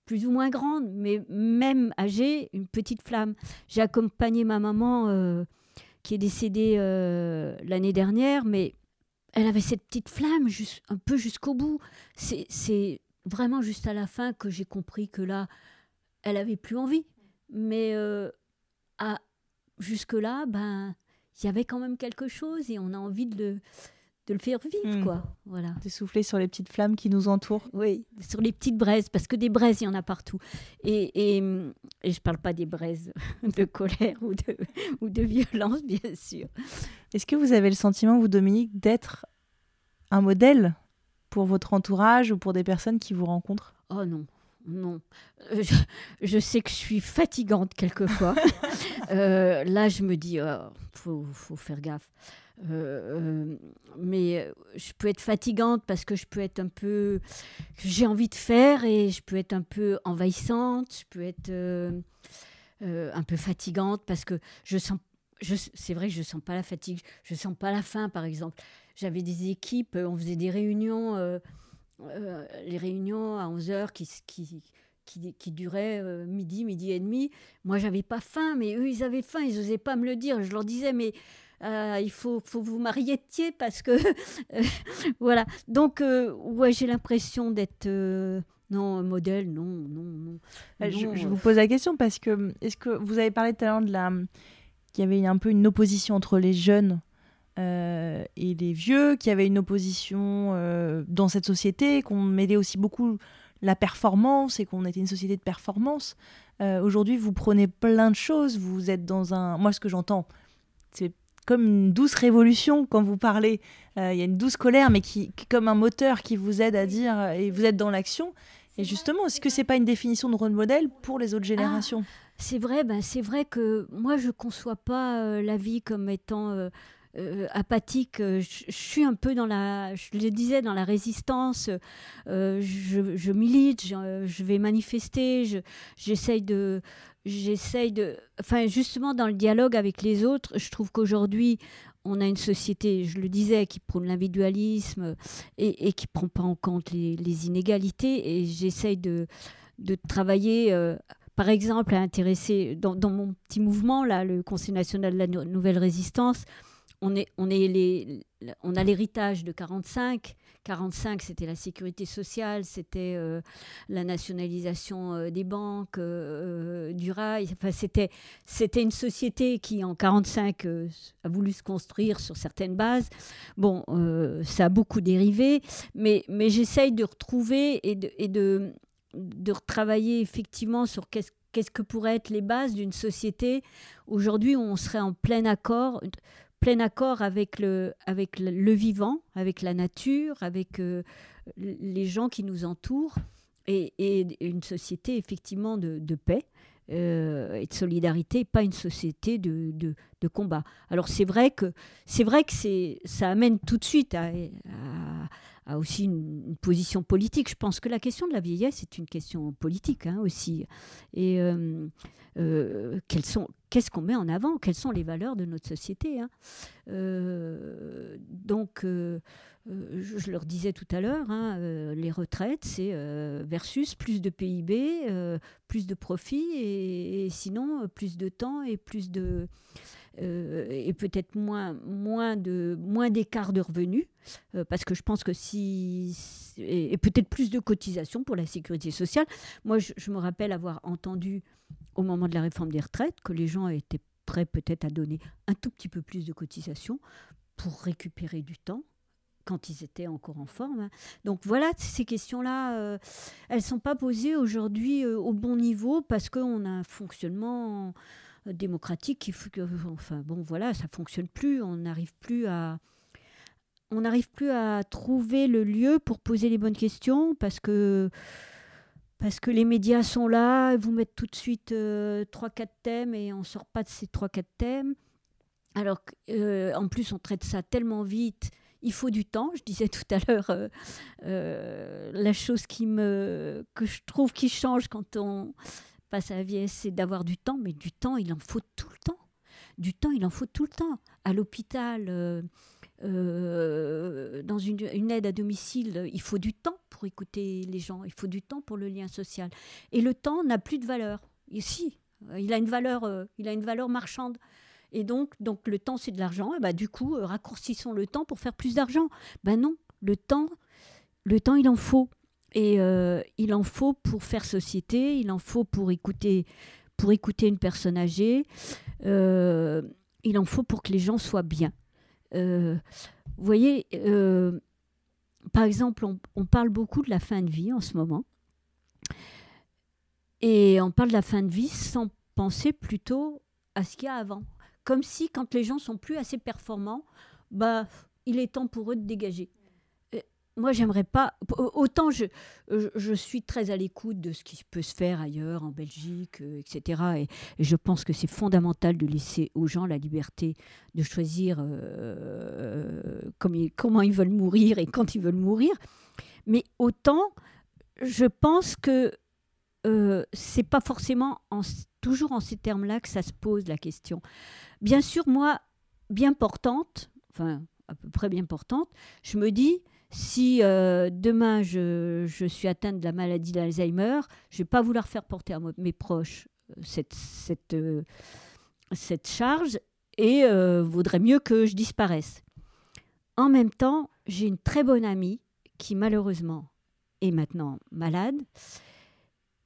S2: plus ou moins grande, mais même âgée, une petite flamme. J'ai accompagné ma maman euh, qui est décédée euh, l'année dernière, mais elle avait cette petite flamme un peu jusqu'au bout. C'est vraiment juste à la fin que j'ai compris que là, elle avait plus envie. Mais euh, jusque-là, ben, il y avait quand même quelque chose et on a envie de, de le faire vivre,
S1: Mm.
S2: quoi. Voilà.
S1: De souffler sur les petites flammes qui nous entourent.
S2: Oui, sur les petites braises, parce que des braises, il y en a partout. Et, et, et je parle pas des braises de colère ou de, ou de violence, bien sûr.
S1: Est-ce que vous avez le sentiment, vous, Dominique, d'être un modèle pour votre entourage ou pour des personnes qui vous rencontrent?
S2: Oh non, non. Euh, Je, je sais que je suis fatigante quelquefois. Euh, là, je me dis, oh, faut, faut faire gaffe. Euh, mais je peux être fatigante parce que je peux être un peu. J'ai envie de faire et je peux être un peu envahissante. Je peux être euh, un peu fatigante parce que je sens. C'est vrai que je sens pas la fatigue. Je sens pas la faim, par exemple. J'avais des équipes, on faisait des réunions. Euh, les réunions à 11h qui, qui, qui, qui duraient euh, midi, midi et demi. Moi, j'avais pas faim, mais eux, ils avaient faim, ils n'osaient pas me le dire. Je leur disais, mais euh, il faut, faut vous marier parce que. voilà. Donc, ouais, j'ai l'impression d'être. non, modèle, non, non, non.
S1: Je, je vous pose la question parce que est-ce que vous avez parlé tout à l'heure de la qu'il y avait un peu une opposition entre les jeunes euh, et les vieux, qu'il y avait une opposition euh, dans cette société, qu'on mêlait aussi beaucoup la performance et qu'on était une société de performance. Euh, Aujourd'hui, vous prenez plein de choses, vous êtes dans un... Moi, ce que j'entends, c'est comme une douce révolution quand vous parlez. Il y a une douce colère, mais qui, qui- comme un moteur qui vous aide à dire, et vous êtes dans l'action. Et justement, est-ce que c'est pas une définition de rôle modèle pour les autres générations?
S2: C'est vrai, ben c'est vrai que moi je conçois pas euh, la vie comme étant euh, euh, apathique. Euh, Je, suis un peu dans la, je le disais, dans la résistance. Euh, je, milite, je, vais manifester, je- j'essaye de, j'essaye de, enfin justement dans le dialogue avec les autres, je trouve qu'aujourd'hui on a une société, je le disais, qui prône l'individualisme et, et qui prend pas en compte les, inégalités. Et j'essaye de, travailler. euh, par exemple, à intéresser dans, dans mon petit mouvement là, le Conseil national de la Nou- nouvelle résistance, on a l'héritage de 45. 45, c'était la sécurité sociale, c'était euh, la nationalisation euh, des banques, euh, du rail. Enfin, c'était, une société qui, en 45, euh, a voulu se construire sur certaines bases. Bon, ça a beaucoup dérivé, mais, j'essaye de retrouver et de, de, retravailler effectivement sur qu'est-ce qu'est-ce que pourraient être les bases d'une société aujourd'hui où on serait en plein accord plein accord avec le, avec le, vivant, avec la nature, avec euh, les gens qui nous entourent, et, une société effectivement de, paix euh, et de solidarité, pas une société de, de, combat. Alors c'est vrai que vrai que ça amène tout de suite à, à aussi une, position politique. Je pense que la question de la vieillesse est une question politique hein, aussi. Et euh, euh, qu'est-ce qu'on met en avant? Quelles sont les valeurs de notre société hein? Euh, Donc, euh, je, leur disais tout à l'heure, hein, les retraites, c'est versus plus de PIB, plus de profit, et, et, sinon plus de temps et plus de euh, et peut-être moins moins de moins d'écart de revenus, euh, parce que je pense que si et, peut-être plus de cotisations pour la sécurité sociale. Moi, je, me rappelle avoir entendu au moment de la réforme des retraites que les gens étaient prêts peut-être à donner un tout petit peu plus de cotisations pour récupérer du temps quand ils étaient encore en forme. Hein. Donc voilà, ces questions-là, euh, elles ne sont pas posées aujourd'hui au bon niveau parce qu'on a un fonctionnement démocratique qui, enfin bon voilà, ça fonctionne plus, on n'arrive plus à on n'arrive plus à trouver le lieu pour poser les bonnes questions parce que parce que les médias sont là, vous mettent tout de suite euh, trois, quatre thèmes et on sort pas de ces trois, quatre thèmes. Alors euh, en plus on traite ça tellement vite, il faut du temps. Je disais tout à l'heure euh, euh, la chose qui me que je trouve qui change quand on à la vieillesse, c'est d'avoir du temps, mais du temps il en faut tout le temps. Du temps il en faut tout le temps. À l'hôpital. Euh, dans une, aide à domicile, il faut du temps pour écouter les gens, il faut du temps pour le lien social. Et le temps n'a plus de valeur. Ici, il a une valeur, euh, il a une valeur marchande. Et donc, le temps, c'est de l'argent. Et bah, du coup, euh, raccourcissons le temps pour faire plus d'argent. Ben non, le temps, le temps, il en faut. Et euh, il en faut pour faire société, il en faut pour écouter, pour écouter une personne âgée, euh, il en faut pour que les gens soient bien. Euh, vous voyez, par exemple, on, parle beaucoup de la fin de vie en ce moment. Et on parle de la fin de vie sans penser plutôt à ce qu'il y a avant. Comme si quand les gens sont plus assez performants, bah, il est temps pour eux de dégager. Moi, j'aimerais pas. Autant je, je, suis très à l'écoute de ce qui peut se faire ailleurs, en Belgique, euh, etc. Et, je pense que c'est fondamental de laisser aux gens la liberté de choisir euh, comment ils veulent mourir et quand ils veulent mourir. Mais autant, je pense que euh, c'est pas forcément toujours en ces termes-là que ça se pose la question. Bien sûr, moi, bien portante, enfin à peu près bien portante, je me dis, si euh, demain je, suis atteinte de la maladie d'Alzheimer, je ne vais pas vouloir faire porter à mes proches euh, cette, cette, charge et vaudrait mieux que je disparaisse. En même temps, j'ai une très bonne amie qui malheureusement est maintenant malade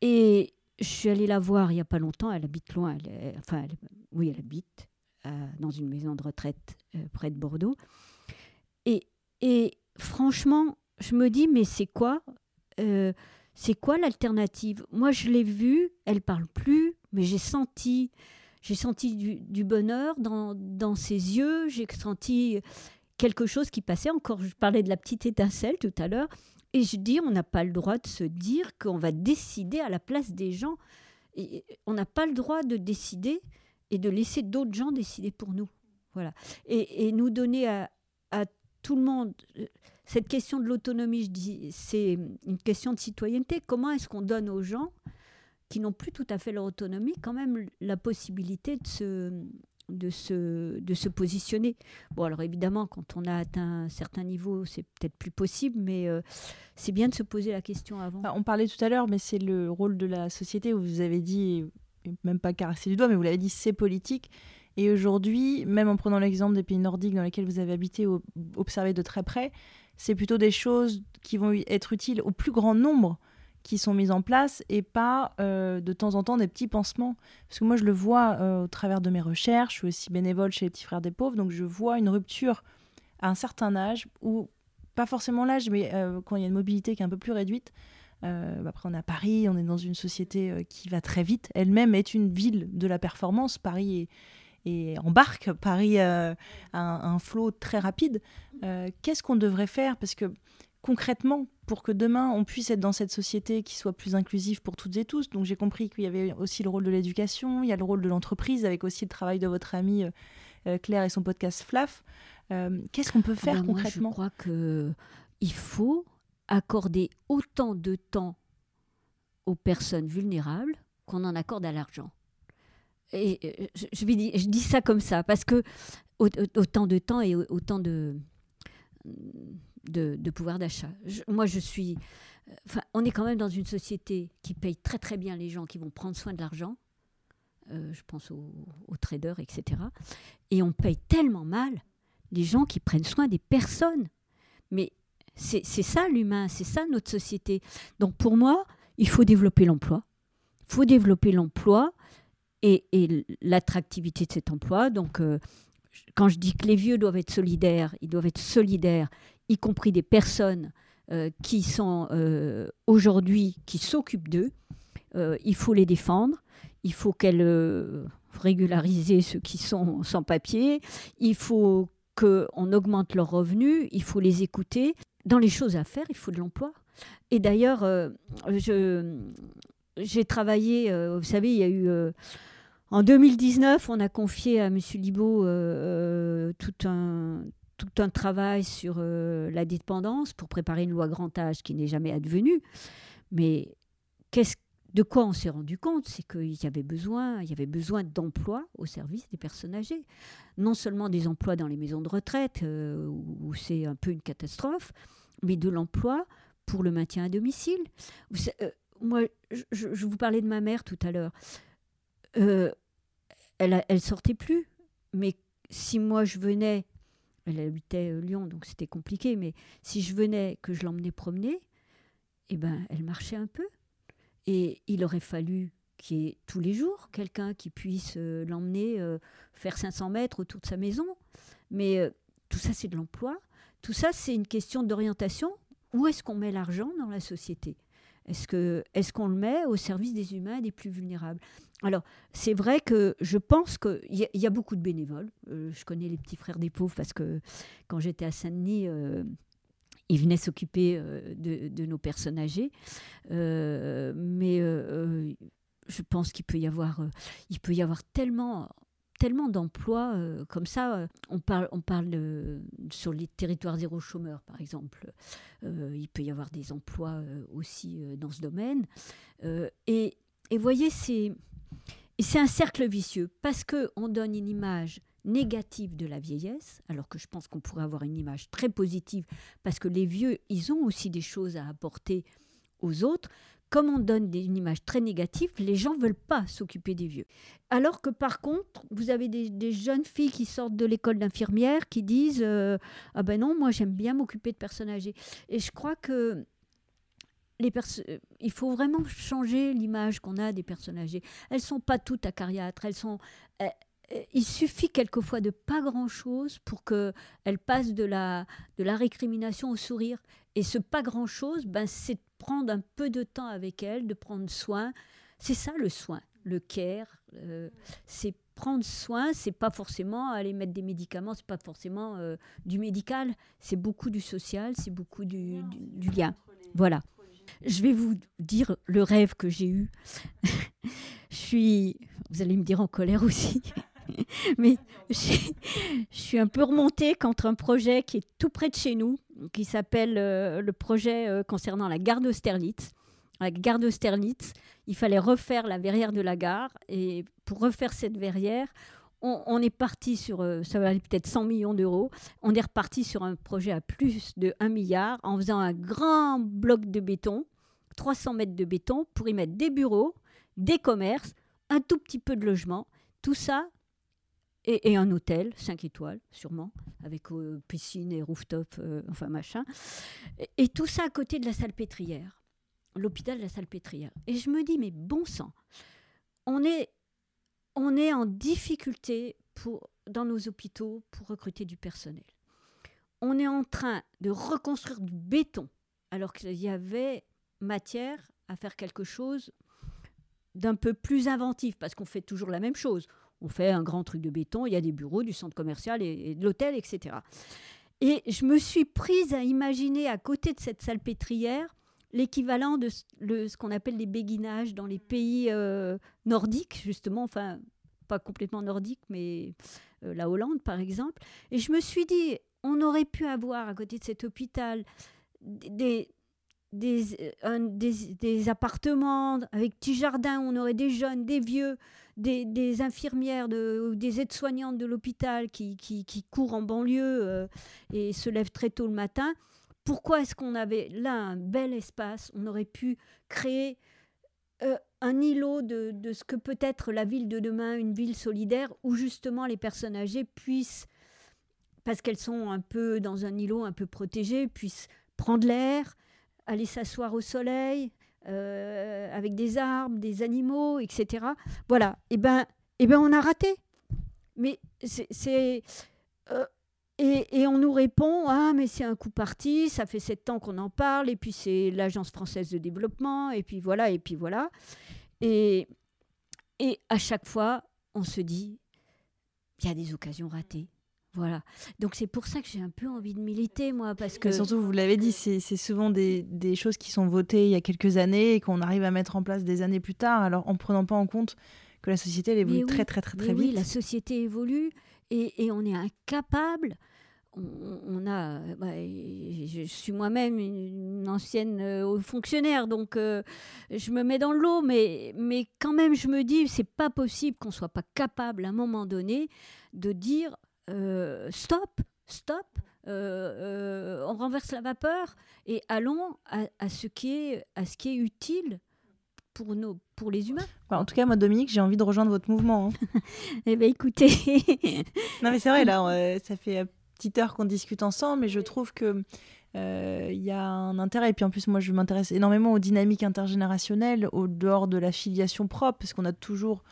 S2: et je suis allée la voir il n'y a pas longtemps. Elle habite loin. Enfin, oui, elle habite euh, dans une maison de retraite euh, près de Bordeaux. Et, franchement, je me dis, mais c'est quoi euh, C'est quoi l'alternative? Moi, je l'ai vue, elle parle plus, mais j'ai senti, j'ai senti du, bonheur dans, dans ses yeux. J'ai senti quelque chose qui passait. Encore, je parlais de la petite étincelle tout à l'heure. Et je dis, on n'a pas le droit de se dire qu'on va décider à la place des gens. Et on n'a pas le droit de décider et de laisser d'autres gens décider pour nous. Voilà. Et, nous donner à, tout le monde. Cette question de l'autonomie, je dis, c'est une question de citoyenneté. Comment est-ce qu'on donne aux gens qui n'ont plus tout à fait leur autonomie, quand même la possibilité de se, de se, de se positionner? Bon, alors évidemment, quand on a atteint un certain niveau, c'est peut-être plus possible, mais euh, c'est bien de se poser la question avant.
S1: on parlait tout à l'heure, mais c'est le rôle de la société où vous avez dit, même pas caresser du doigt, mais vous l'avez dit, c'est politique. Et aujourd'hui, même en prenant l'exemple des pays nordiques dans lesquels vous avez habité ou observé de très près, c'est plutôt des choses qui vont être utiles au plus grand nombre qui sont mises en place et pas euh, de temps en temps des petits pansements. Parce que moi, je le vois euh, au travers de mes recherches, je suis aussi bénévole chez les petits frères des pauvres, donc je vois une rupture à un certain âge, ou pas forcément l'âge, mais euh, quand il y a une mobilité qui est un peu plus réduite. après, on est à Paris, on est dans une société qui va très vite. Elle-même est une ville de la performance. Paris et embarque, Paris a un, flot très rapide. Qu'est-ce qu'on devrait faire? Parce que concrètement pour que demain on puisse être dans cette société qui soit plus inclusive pour toutes et tous. Donc j'ai compris qu'il y avait aussi le rôle de l'éducation, il y a le rôle de l'entreprise avec aussi le travail de votre amie euh, euh, Claire et son podcast FLAF. Euh, qu'est-ce qu'on peut faire concrètement
S2: Je crois que il faut accorder autant de temps aux personnes vulnérables qu'on en accorde à l'argent. Et je, je, dis ça comme ça parce que autant de temps et autant de de, pouvoir d'achat. Moi, je suis. On est quand même dans une société qui paye très très bien les gens qui vont prendre soin de l'argent. Euh, je pense aux, traders, etc. Et on paye tellement mal les gens qui prennent soin des personnes. Mais c'est ça l'humain, c'est ça notre société. Donc pour moi, il faut développer l'emploi. Il faut développer l'emploi et, l'attractivité de cet emploi. Donc euh, quand je dis que les vieux doivent être solidaires, ils doivent être solidaires y compris des personnes euh, qui sont euh, aujourd'hui, qui s'occupent d'eux. Il faut les défendre, il faut qu'elles régulariser ceux qui sont sans papier, il faut qu'on augmente leurs revenus, il faut les écouter. Dans les choses à faire, il faut de l'emploi. Et d'ailleurs, j'ai travaillé, vous savez, il y a eu... en 2019, on a confié à M. Libaud tout un, tout un travail sur euh, la dépendance pour préparer une loi grand âge qui n'est jamais advenue. Mais de quoi on s'est rendu compte? C'est qu'il y avait besoin, besoin d'emplois au service des personnes âgées. Non seulement des emplois dans les maisons de retraite, euh, où c'est un peu une catastrophe, mais de l'emploi pour le maintien à domicile. Euh, moi, je, vous parlais de ma mère tout à l'heure. Elle, elle sortait plus. Mais si moi je venais elle habitait euh, Lyon, donc c'était compliqué. Mais si je venais, que je l'emmenais promener, eh ben, elle marchait un peu. Et il aurait fallu qu'il y ait tous les jours quelqu'un qui puisse euh, l'emmener euh, faire 500 mètres autour de sa maison. Mais tout ça, c'est de l'emploi. tout ça, c'est une question d'orientation. Où est-ce qu'on met l'argent dans la société? Est-ce qu'on est qu'on le met au service des humains et des plus vulnérables? Alors, c'est vrai que je pense qu'il y, y, a beaucoup de bénévoles. Euh, je connais les petits frères des pauvres parce que quand j'étais à Saint-Denis, euh, ils venaient s'occuper euh, de, nos personnes âgées. mais je pense qu'il peut y avoir, peut y avoir tellement tellement d'emplois comme ça. On parle, on parle sur les territoires zéro chômeur, par exemple. il peut y avoir des emplois aussi dans ce domaine. et, et voyez, c'est, c'est un cercle vicieux parce qu'on donne une image négative de la vieillesse, alors que je pense qu'on pourrait avoir une image très positive parce que les vieux, ils ont aussi des choses à apporter aux autres comme on donne une image très négative, les gens veulent pas s'occuper des vieux. Alors que par contre, vous avez des, jeunes filles qui sortent de l'école d'infirmière qui disent euh, Ah ben non, moi j'aime bien m'occuper de personnes âgées. Et je crois que les il faut vraiment changer l'image qu'on a des personnes âgées. Elles sont pas toutes acariâtres, elles sont. Euh, euh, il suffit quelquefois de pas grand-chose pour qu'elles passent de la, de la récrimination au sourire. Et ce pas grand-chose, ben, c'est prendre un peu de temps avec elle, de prendre soin. C'est ça le soin, le care. Euh, c'est prendre soin, c'est pas forcément aller mettre des médicaments, c'est pas forcément euh, du médical, c'est beaucoup du social, c'est beaucoup du, du, lien. Voilà. Je vais vous dire le rêve que j'ai eu. je suis, vous allez me dire en colère aussi. Mais je, suis un peu remontée contre un projet qui est tout près de chez nous, qui s'appelle euh, le projet euh, concernant la gare d'Austerlitz. La gare d'Austerlitz, il fallait refaire la verrière de la gare. Et pour refaire cette verrière, on, est parti sur, euh, ça va peut-être 100 millions d'euros, on est reparti sur un projet à plus de 1 milliard en faisant un grand bloc de béton, 300 mètres de béton, pour y mettre des bureaux, des commerces, un tout petit peu de logement. Tout ça et, un hôtel, 5 étoiles sûrement, avec euh, piscine et rooftop, euh, enfin machin. Et, tout ça à côté de la salpêtrière, l'hôpital de la salpêtrière. Et je me dis, mais bon sang, on est, on est en difficulté dans nos hôpitaux pour recruter du personnel. On est en train de reconstruire du béton, alors qu'il y avait matière à faire quelque chose d'un peu plus inventif, parce qu'on fait toujours la même chose on fait un grand truc de béton, il y a des bureaux, du centre commercial et, de l'hôtel, etc. Et je me suis prise à imaginer à côté de cette salpêtrière l'équivalent de ce qu'on appelle les béguinages dans les pays euh, nordiques, justement, enfin, pas complètement nordiques, mais euh, la Hollande, par exemple. Et je me suis dit, on aurait pu avoir à côté de cet hôpital des, des, euh, des, appartements avec petits jardins où on aurait des jeunes, des vieux, des, infirmières ou des aides-soignantes de l'hôpital qui, qui, courent en banlieue et se lèvent très tôt le matin. Pourquoi est-ce qu'on avait là un bel espace On aurait pu créer euh, un îlot de, ce que peut être la ville de demain, une ville solidaire où justement les personnes âgées puissent, parce qu'elles sont un peu dans un îlot un peu protégé, puissent prendre l'air, aller s'asseoir au soleil, euh, avec des arbres, des animaux, etc. Voilà. Et eh ben, eh ben, on a raté. Mais c'est euh, et, et, on nous répond ah mais c'est un coup parti, ça fait sept ans qu'on en parle et puis c'est l'agence française de développement et puis voilà et puis voilà et et à chaque fois on se dit il y a des occasions ratées voilà. Donc c'est pour ça que j'ai un peu envie de militer, moi, parce que...
S1: surtout, vous l'avez dit, c'est souvent des, des, choses qui sont votées il y a quelques années et qu'on arrive à mettre en place des années plus tard, alors en prenant pas en compte que la société elle évolue très, très, très, très vite.
S2: Oui, la société évolue et, on est incapable. On, a, bah, je suis moi-même une ancienne euh, fonctionnaire, donc euh, je me mets dans l'eau, mais, quand même, je me dis, c'est pas possible qu'on soit pas capable à un moment donné de dire euh, stop, stop, on renverse la vapeur et allons à ce qui est utile pour, nos, pour les humains.
S1: en tout cas, moi, Dominique, j'ai envie de rejoindre votre mouvement.
S2: Hein. eh bien, écoutez.
S1: non, mais c'est vrai, là, ça fait une petite heure qu'on discute ensemble, mais je trouve que. Il y a un intérêt. Et puis en plus, moi, je m'intéresse énormément aux dynamiques intergénérationnelles, au dehors de la filiation propre, parce qu'on a toujours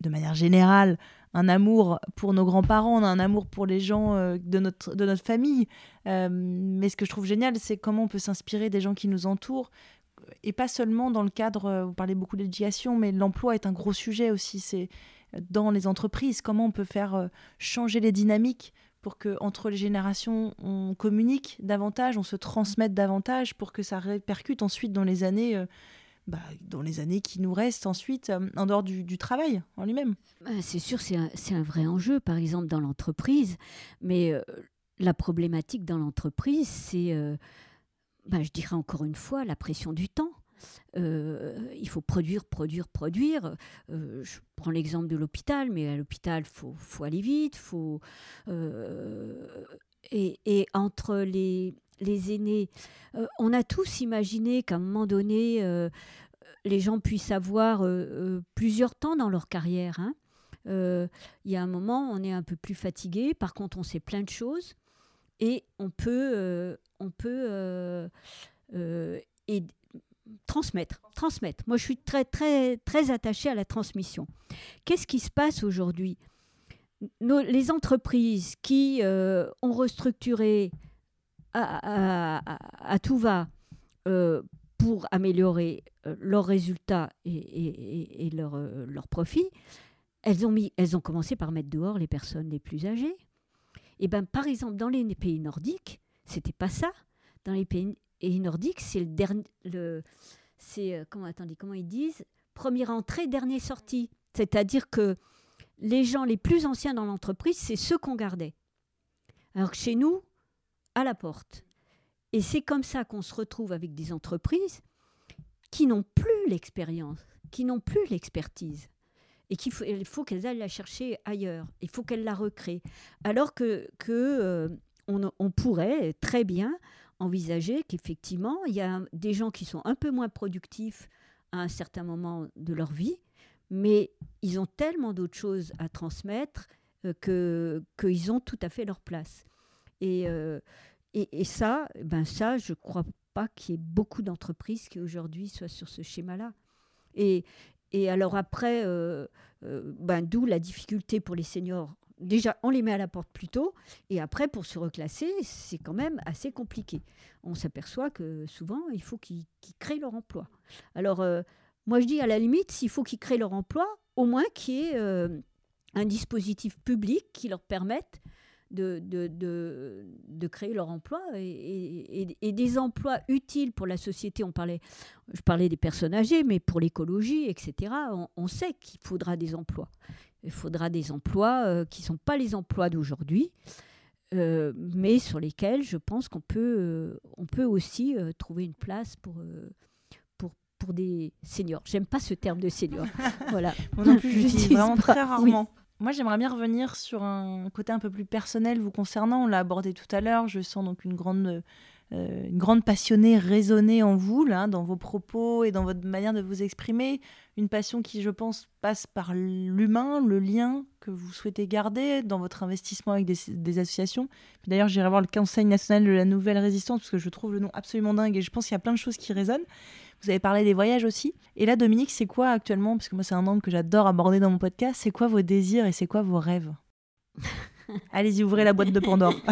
S1: de manière générale, un amour pour nos grands-parents, on a un amour pour les gens de, notre, de notre famille. mais ce que je trouve génial, c'est comment on peut s'inspirer des gens qui nous entourent. Et pas seulement dans le cadre, vous parlez beaucoup d'éducation, mais l'emploi est un gros sujet aussi. C'est dans les entreprises, comment on peut faire changer les dynamiques pour que entre les générations on communique davantage, on se transmette davantage pour que ça répercute ensuite dans les années euh, bah, dans les années qui nous restent ensuite euh, en dehors du, travail en lui-même?
S2: Bah, c'est sûr, c'est un, un, vrai enjeu, par exemple dans l'entreprise, mais euh, la problématique dans l'entreprise, c'est, bah, je dirais encore une fois, la pression du temps. Euh, il faut produire, produire, produire. Euh, je prends l'exemple de l'hôpital, mais à l'hôpital, il faut, faut, aller vite. Faut, euh, et, et, entre les, les aînés, on a tous imaginé qu'à un moment donné, les gens puissent avoir plusieurs temps dans leur carrière. Hein. Il y a un moment, on est un peu plus fatigué. Par contre, on sait plein de choses et on peut, on peut et transmettre, transmettre. Moi, je suis très, très, très attachée à la transmission. Qu'est-ce qui se passe aujourd'hui? Les entreprises qui euh, ont restructuré à, tout va euh, pour améliorer euh, leurs résultats et, leurs leur profits, elles ont, elles ont commencé par mettre dehors les personnes les plus âgées. Et ben, par exemple, dans les pays nordiques, c'était pas ça. Dans les pays et nordique, c'est le dernier. Le, c'est euh, comment attendez, comment ils disent? Première entrée, dernière sortie. C'est-à-dire que les gens les plus anciens dans l'entreprise, c'est ceux qu'on gardait. Alors que chez nous, à la porte. Et c'est comme ça qu'on se retrouve avec des entreprises qui n'ont plus l'expérience, qui n'ont plus l'expertise. Et qu'il faut, il faut qu'elles aillent la chercher ailleurs. Il faut qu'elles la recréent. Alors que, que euh, on, pourrait très bien envisager qu'effectivement, il y a des gens qui sont un peu moins productifs à un certain moment de leur vie, mais ils ont tellement d'autres choses à transmettre euh, que qu'ils ont tout à fait leur place. Et, euh, et, ça, ben ça, je ne crois pas qu'il y ait beaucoup d'entreprises qui aujourd'hui soient sur ce schéma-là. Et, et alors après, euh, ben, d'où la difficulté pour les seniors déjà, on les met à la porte plus tôt, et après, pour se reclasser, c'est quand même assez compliqué. On s'aperçoit que souvent, il faut qu'ils créent leur emploi. Alors, euh, moi, je dis à la limite, s'il faut qu'ils créent leur emploi, au moins qu'il y ait euh, un dispositif public qui leur permette de, créer leur emploi et, des emplois utiles pour la société. On parlait, je parlais des personnes âgées, mais pour l'écologie, etc., on sait qu'il faudra des emplois il faudra des emplois euh, qui ne sont pas les emplois d'aujourd'hui, euh, mais sur lesquels je pense qu'on peut, euh, on peut aussi trouver une place pour, pour, pour des seniors. J'aime pas ce terme de senior. voilà.
S1: Moi non plus, vraiment très rarement. Moi, j'aimerais bien revenir sur un côté un peu plus personnel vous concernant. On l'a abordé tout à l'heure. Je sens donc une grande euh, une grande passionnée résonnée en vous, là, dans vos propos et dans votre manière de vous exprimer. Une passion qui, je pense, passe par l'humain, le lien que vous souhaitez garder dans votre investissement avec des, associations. D'ailleurs, j'irai voir le Conseil national de la nouvelle résistance parce que je trouve le nom absolument dingue et je pense qu'il y a plein de choses qui résonnent. Vous avez parlé des voyages aussi. Et là, Dominique, c'est quoi actuellement? Parce que moi, c'est un angle que j'adore aborder dans mon podcast. C'est quoi vos désirs et c'est quoi vos rêves? Allez-y, ouvrez la boîte de Pandore.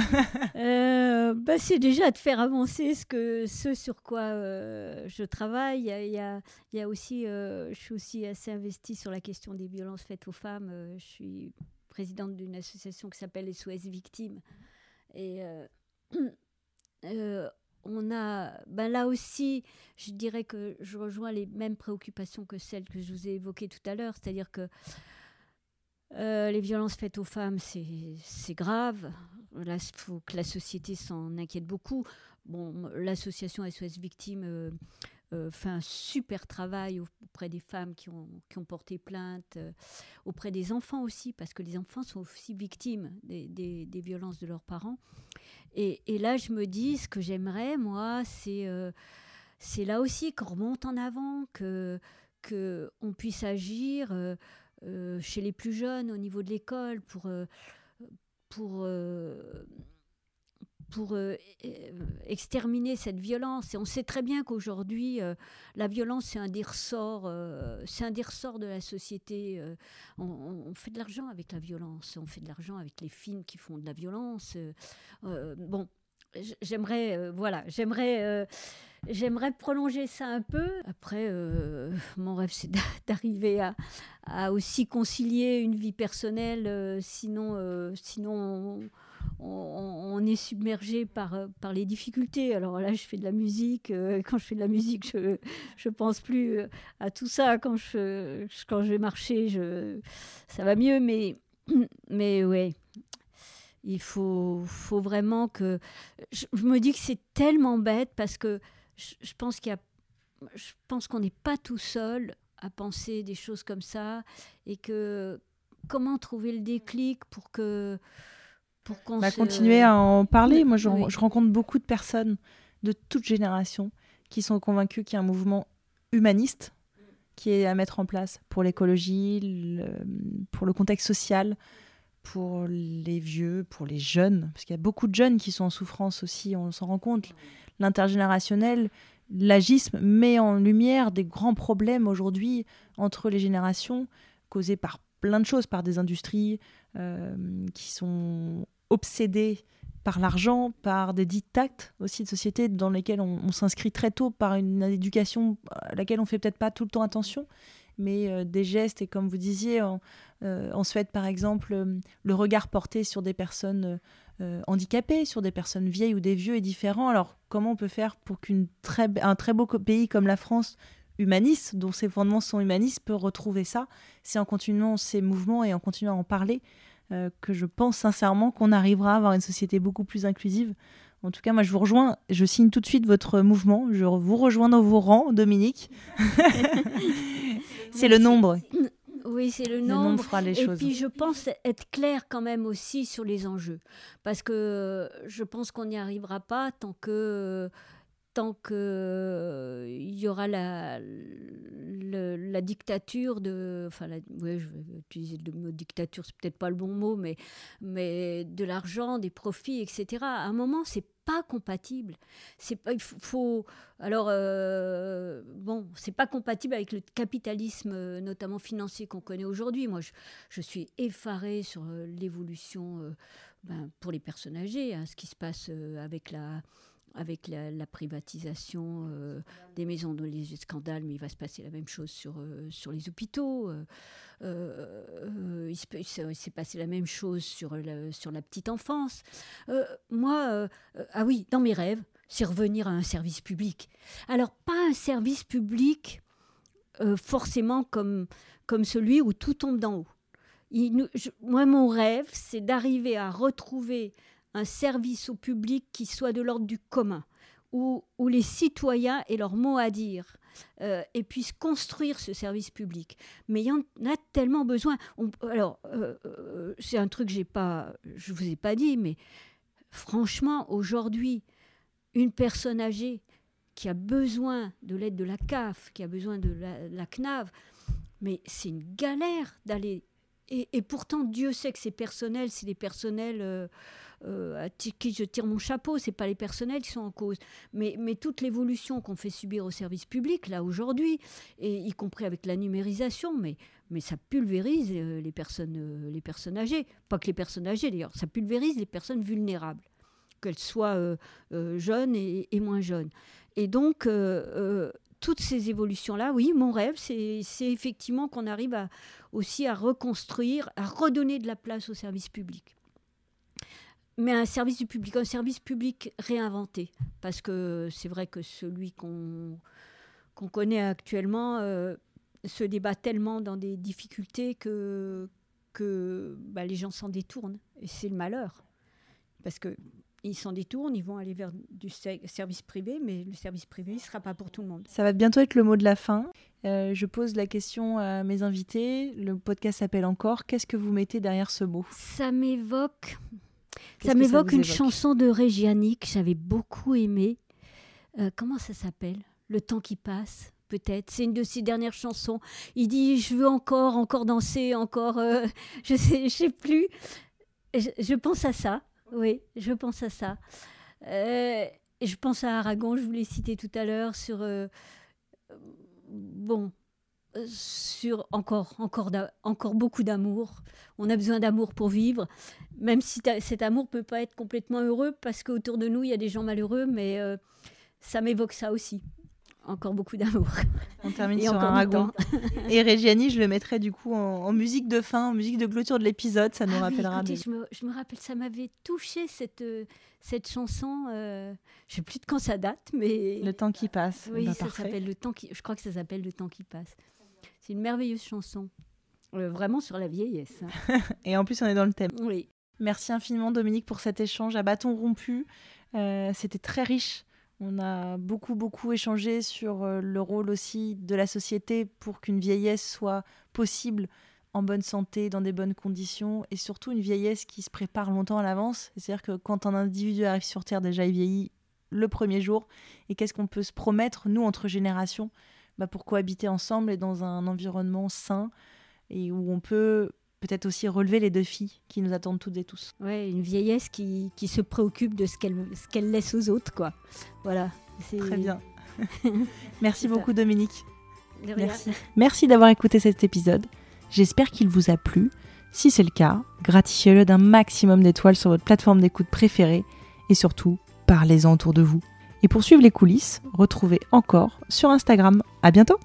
S2: Euh, bah, c'est déjà de faire avancer ce, que, ce sur quoi euh, je travaille. Il y a, aussi, euh, je suis aussi assez investie sur la question des violences faites aux femmes. je suis présidente d'une association qui s'appelle SOS Victimes. Et on a, ben là aussi, je dirais que je rejoins les mêmes préoccupations que celles que je vous ai évoquées tout à l'heure, c'est-à-dire que euh, les violences faites aux femmes, c'est grave. Il faut que la société s'en inquiète beaucoup. Bon, l'association SOS Victimes euh, euh, fait un super travail auprès des femmes qui ont, porté plainte, auprès des enfants aussi, parce que les enfants sont aussi victimes des, violences de leurs parents. Et, et, là, je me dis, ce que j'aimerais, moi, c'est c'est là aussi qu'on remonte en avant, que qu'on puisse agir chez les plus jeunes au niveau de l'école pour, euh, pour, euh, pour euh, exterminer cette violence. Et on sait très bien qu'aujourd'hui, la violence, c'est un des ressorts, c'est un des de la société. On, fait de l'argent avec la violence, on fait de l'argent avec les films qui font de la violence. bon, j'aimerais, voilà, j'aimerais J'aimerais prolonger ça un peu. Après, euh, mon rêve, c'est d'arriver à, aussi concilier une vie personnelle. Euh, sinon, euh, sinon on, est submergé par, par les difficultés. Alors là, je fais de la musique. quand je fais de la musique, je ne pense plus à tout ça. Quand je, quand je vais marcher, je, ça va mieux. Mais, mais ouais, il faut, faut vraiment que... je me dis que c'est tellement bête parce que je, pense qu'il je pense qu'on n'est pas tout seul à penser des choses comme ça et que comment trouver le déclic pour que
S1: pour qu'on va continuer à en parler. Moi, je, rencontre beaucoup de personnes de toutes générations qui sont convaincues qu'il y a un mouvement humaniste qui est à mettre en place pour l'écologie, pour le contexte social, pour les vieux, pour les jeunes, parce qu'il y a beaucoup de jeunes qui sont en souffrance aussi, on s'en rend compte. L'intergénérationnel, l'agisme met en lumière des grands problèmes aujourd'hui entre les générations, causés par plein de choses, par des industries euh, qui sont obsédées par l'argent, par des dictats aussi de société dans lesquels on, s'inscrit très tôt par une éducation à laquelle on fait peut-être pas tout le temps attention, mais euh, des gestes et comme vous disiez, en, euh, en Suède par exemple, le regard porté sur des personnes euh, handicapés, sur des personnes vieilles ou des vieux est différent. Alors comment on peut faire pour qu'un très, beau pays comme la France, humaniste, dont ses fondements sont humanistes, peut retrouver ça? C'est en continuant ces mouvements et en continuant à en parler euh, que je pense sincèrement qu'on arrivera à avoir une société beaucoup plus inclusive. En tout cas, moi, je vous rejoins. Je signe tout de suite votre mouvement. Je vous rejoins dans vos rangs, Dominique. C'est le nombre.
S2: Oui, c'est le, nombre. et puis je pense être clair quand même aussi sur les enjeux. Parce que je pense qu'on n'y arrivera pas tant que tant qu'il euh, y aura la, la dictature de. Enfin, ouais, je vais utiliser le mot dictature, c'est peut-être pas le bon mot, mais, mais de l'argent, des profits, etc. À un moment, c'est pas compatible. C'est pas, il faut, alors euh, bon, c'est pas compatible avec le capitalisme, euh, notamment financier qu'on connaît aujourd'hui. Moi, je, suis effarée sur euh, l'évolution ben, pour les personnes âgées, hein, ce qui se passe avec la avec la, privatisation des maisons de les scandales, mais il va se passer la même chose sur, sur les hôpitaux. Euh, il s'est passé la même chose sur la, sur la petite enfance. Euh, moi, euh, ah oui, dans mes rêves, c'est revenir à un service public. Alors, pas un service public forcément comme, comme celui où tout tombe d'en haut. moi, mon rêve, c'est d'arriver à retrouver un service au public qui soit de l'ordre du commun, où, où les citoyens aient leur mot à dire euh, et puissent construire ce service public. Mais il y en a tellement besoin. alors, euh, euh, c'est un truc que pas, je vous ai pas dit, mais franchement, aujourd'hui, une personne âgée qui a besoin de l'aide de la CAF, qui a besoin de la CNAV, mais c'est une galère d'aller et, pourtant, Dieu sait que c'est personnel, c'est les personnels à qui je tire mon chapeau, c'est pas les personnels qui sont en cause. Mais, mais toute l'évolution qu'on fait subir au service public, là, aujourd'hui, y compris avec la numérisation, mais, mais ça pulvérise euh, les, personnes, les personnes âgées. Pas que les personnes âgées, d'ailleurs, ça pulvérise les personnes vulnérables, qu'elles soient jeunes et, moins jeunes. Et donc, toutes ces évolutions-là, oui, mon rêve, c'est effectivement qu'on arrive aussi à reconstruire, à redonner de la place au service public. Mais un service du public, un service public réinventé, parce que c'est vrai que celui qu'on connaît actuellement euh, se débat tellement dans des difficultés que, que bah, les gens s'en détournent. Et c'est le malheur. Parce que ils s'en détournent, ils vont aller vers du service privé, mais le service privé ne sera pas pour tout le monde.
S1: Ça va bientôt être le mot de la fin. Euh, je pose la question à mes invités. Le podcast s'appelle encore. Qu'est-ce que vous mettez derrière ce mot?
S2: Ça m'évoque. Ça m'évoque une chanson de Régiani que j'avais beaucoup aimée. Euh, comment ça s'appelle? Le temps qui passe peut-être. C'est une de ses dernières chansons. Il dit Je veux encore, encore danser, encore. Euh, je sais, je sais plus. je pense à ça. Oui, je pense à ça. Euh, je pense à Aragon, je vous l'ai cité tout à l'heure, sur. Euh, bon. Sur encore, encore, encore beaucoup d'amour. On a besoin d'amour pour vivre, même si cet amour peut pas être complètement heureux, parce qu'autour de nous, il y a des gens malheureux, mais ça m'évoque ça aussi encore beaucoup d'amour.
S1: On termine sur un ragon. Et Reggiani, je le mettrai du coup en, musique de fin, en musique de clôture de l'épisode. Ça nous ah rappellera.
S2: je, me, rappelle, ça m'avait touché cette, euh, cette chanson. Euh, je ne sais plus de quand ça date, mais.
S1: Le temps qui passe.
S2: Oui, bah, ça s'appelle Le temps qui. Je crois que ça s'appelle Le temps qui passe. C'est une merveilleuse chanson. Euh, vraiment sur la vieillesse.
S1: Et en plus, on est dans le thème.
S2: Oui.
S1: Merci infiniment, Dominique, pour cet échange à bâton rompu. C'était très riche. On a beaucoup, beaucoup échangé sur euh, le rôle aussi de la société pour qu'une vieillesse soit possible en bonne santé, dans des bonnes conditions, et surtout une vieillesse qui se prépare longtemps à l'avance. C'est-à-dire que quand un individu arrive sur Terre, déjà il vieillit le premier jour, et qu'est-ce qu'on peut se promettre, nous, entre générations, bah, pour cohabiter ensemble et dans un environnement sain, et où on peut peut-être aussi relever les défis qui nous attendent toutes et tous.
S2: Ouais, une vieillesse qui, qui se préoccupe de ce qu'elle laisse aux autres, quoi. Voilà.
S1: Très bien. Merci beaucoup, Dominique. Merci. Merci d'avoir écouté cet épisode. J'espère qu'il vous a plu. Si c'est le cas, gratifiez-le d'un maximum d'étoiles sur votre plateforme d'écoute préférée et surtout, parlez-en autour de vous. Et pour suivre les coulisses, retrouvez encore sur Instagram. À bientôt!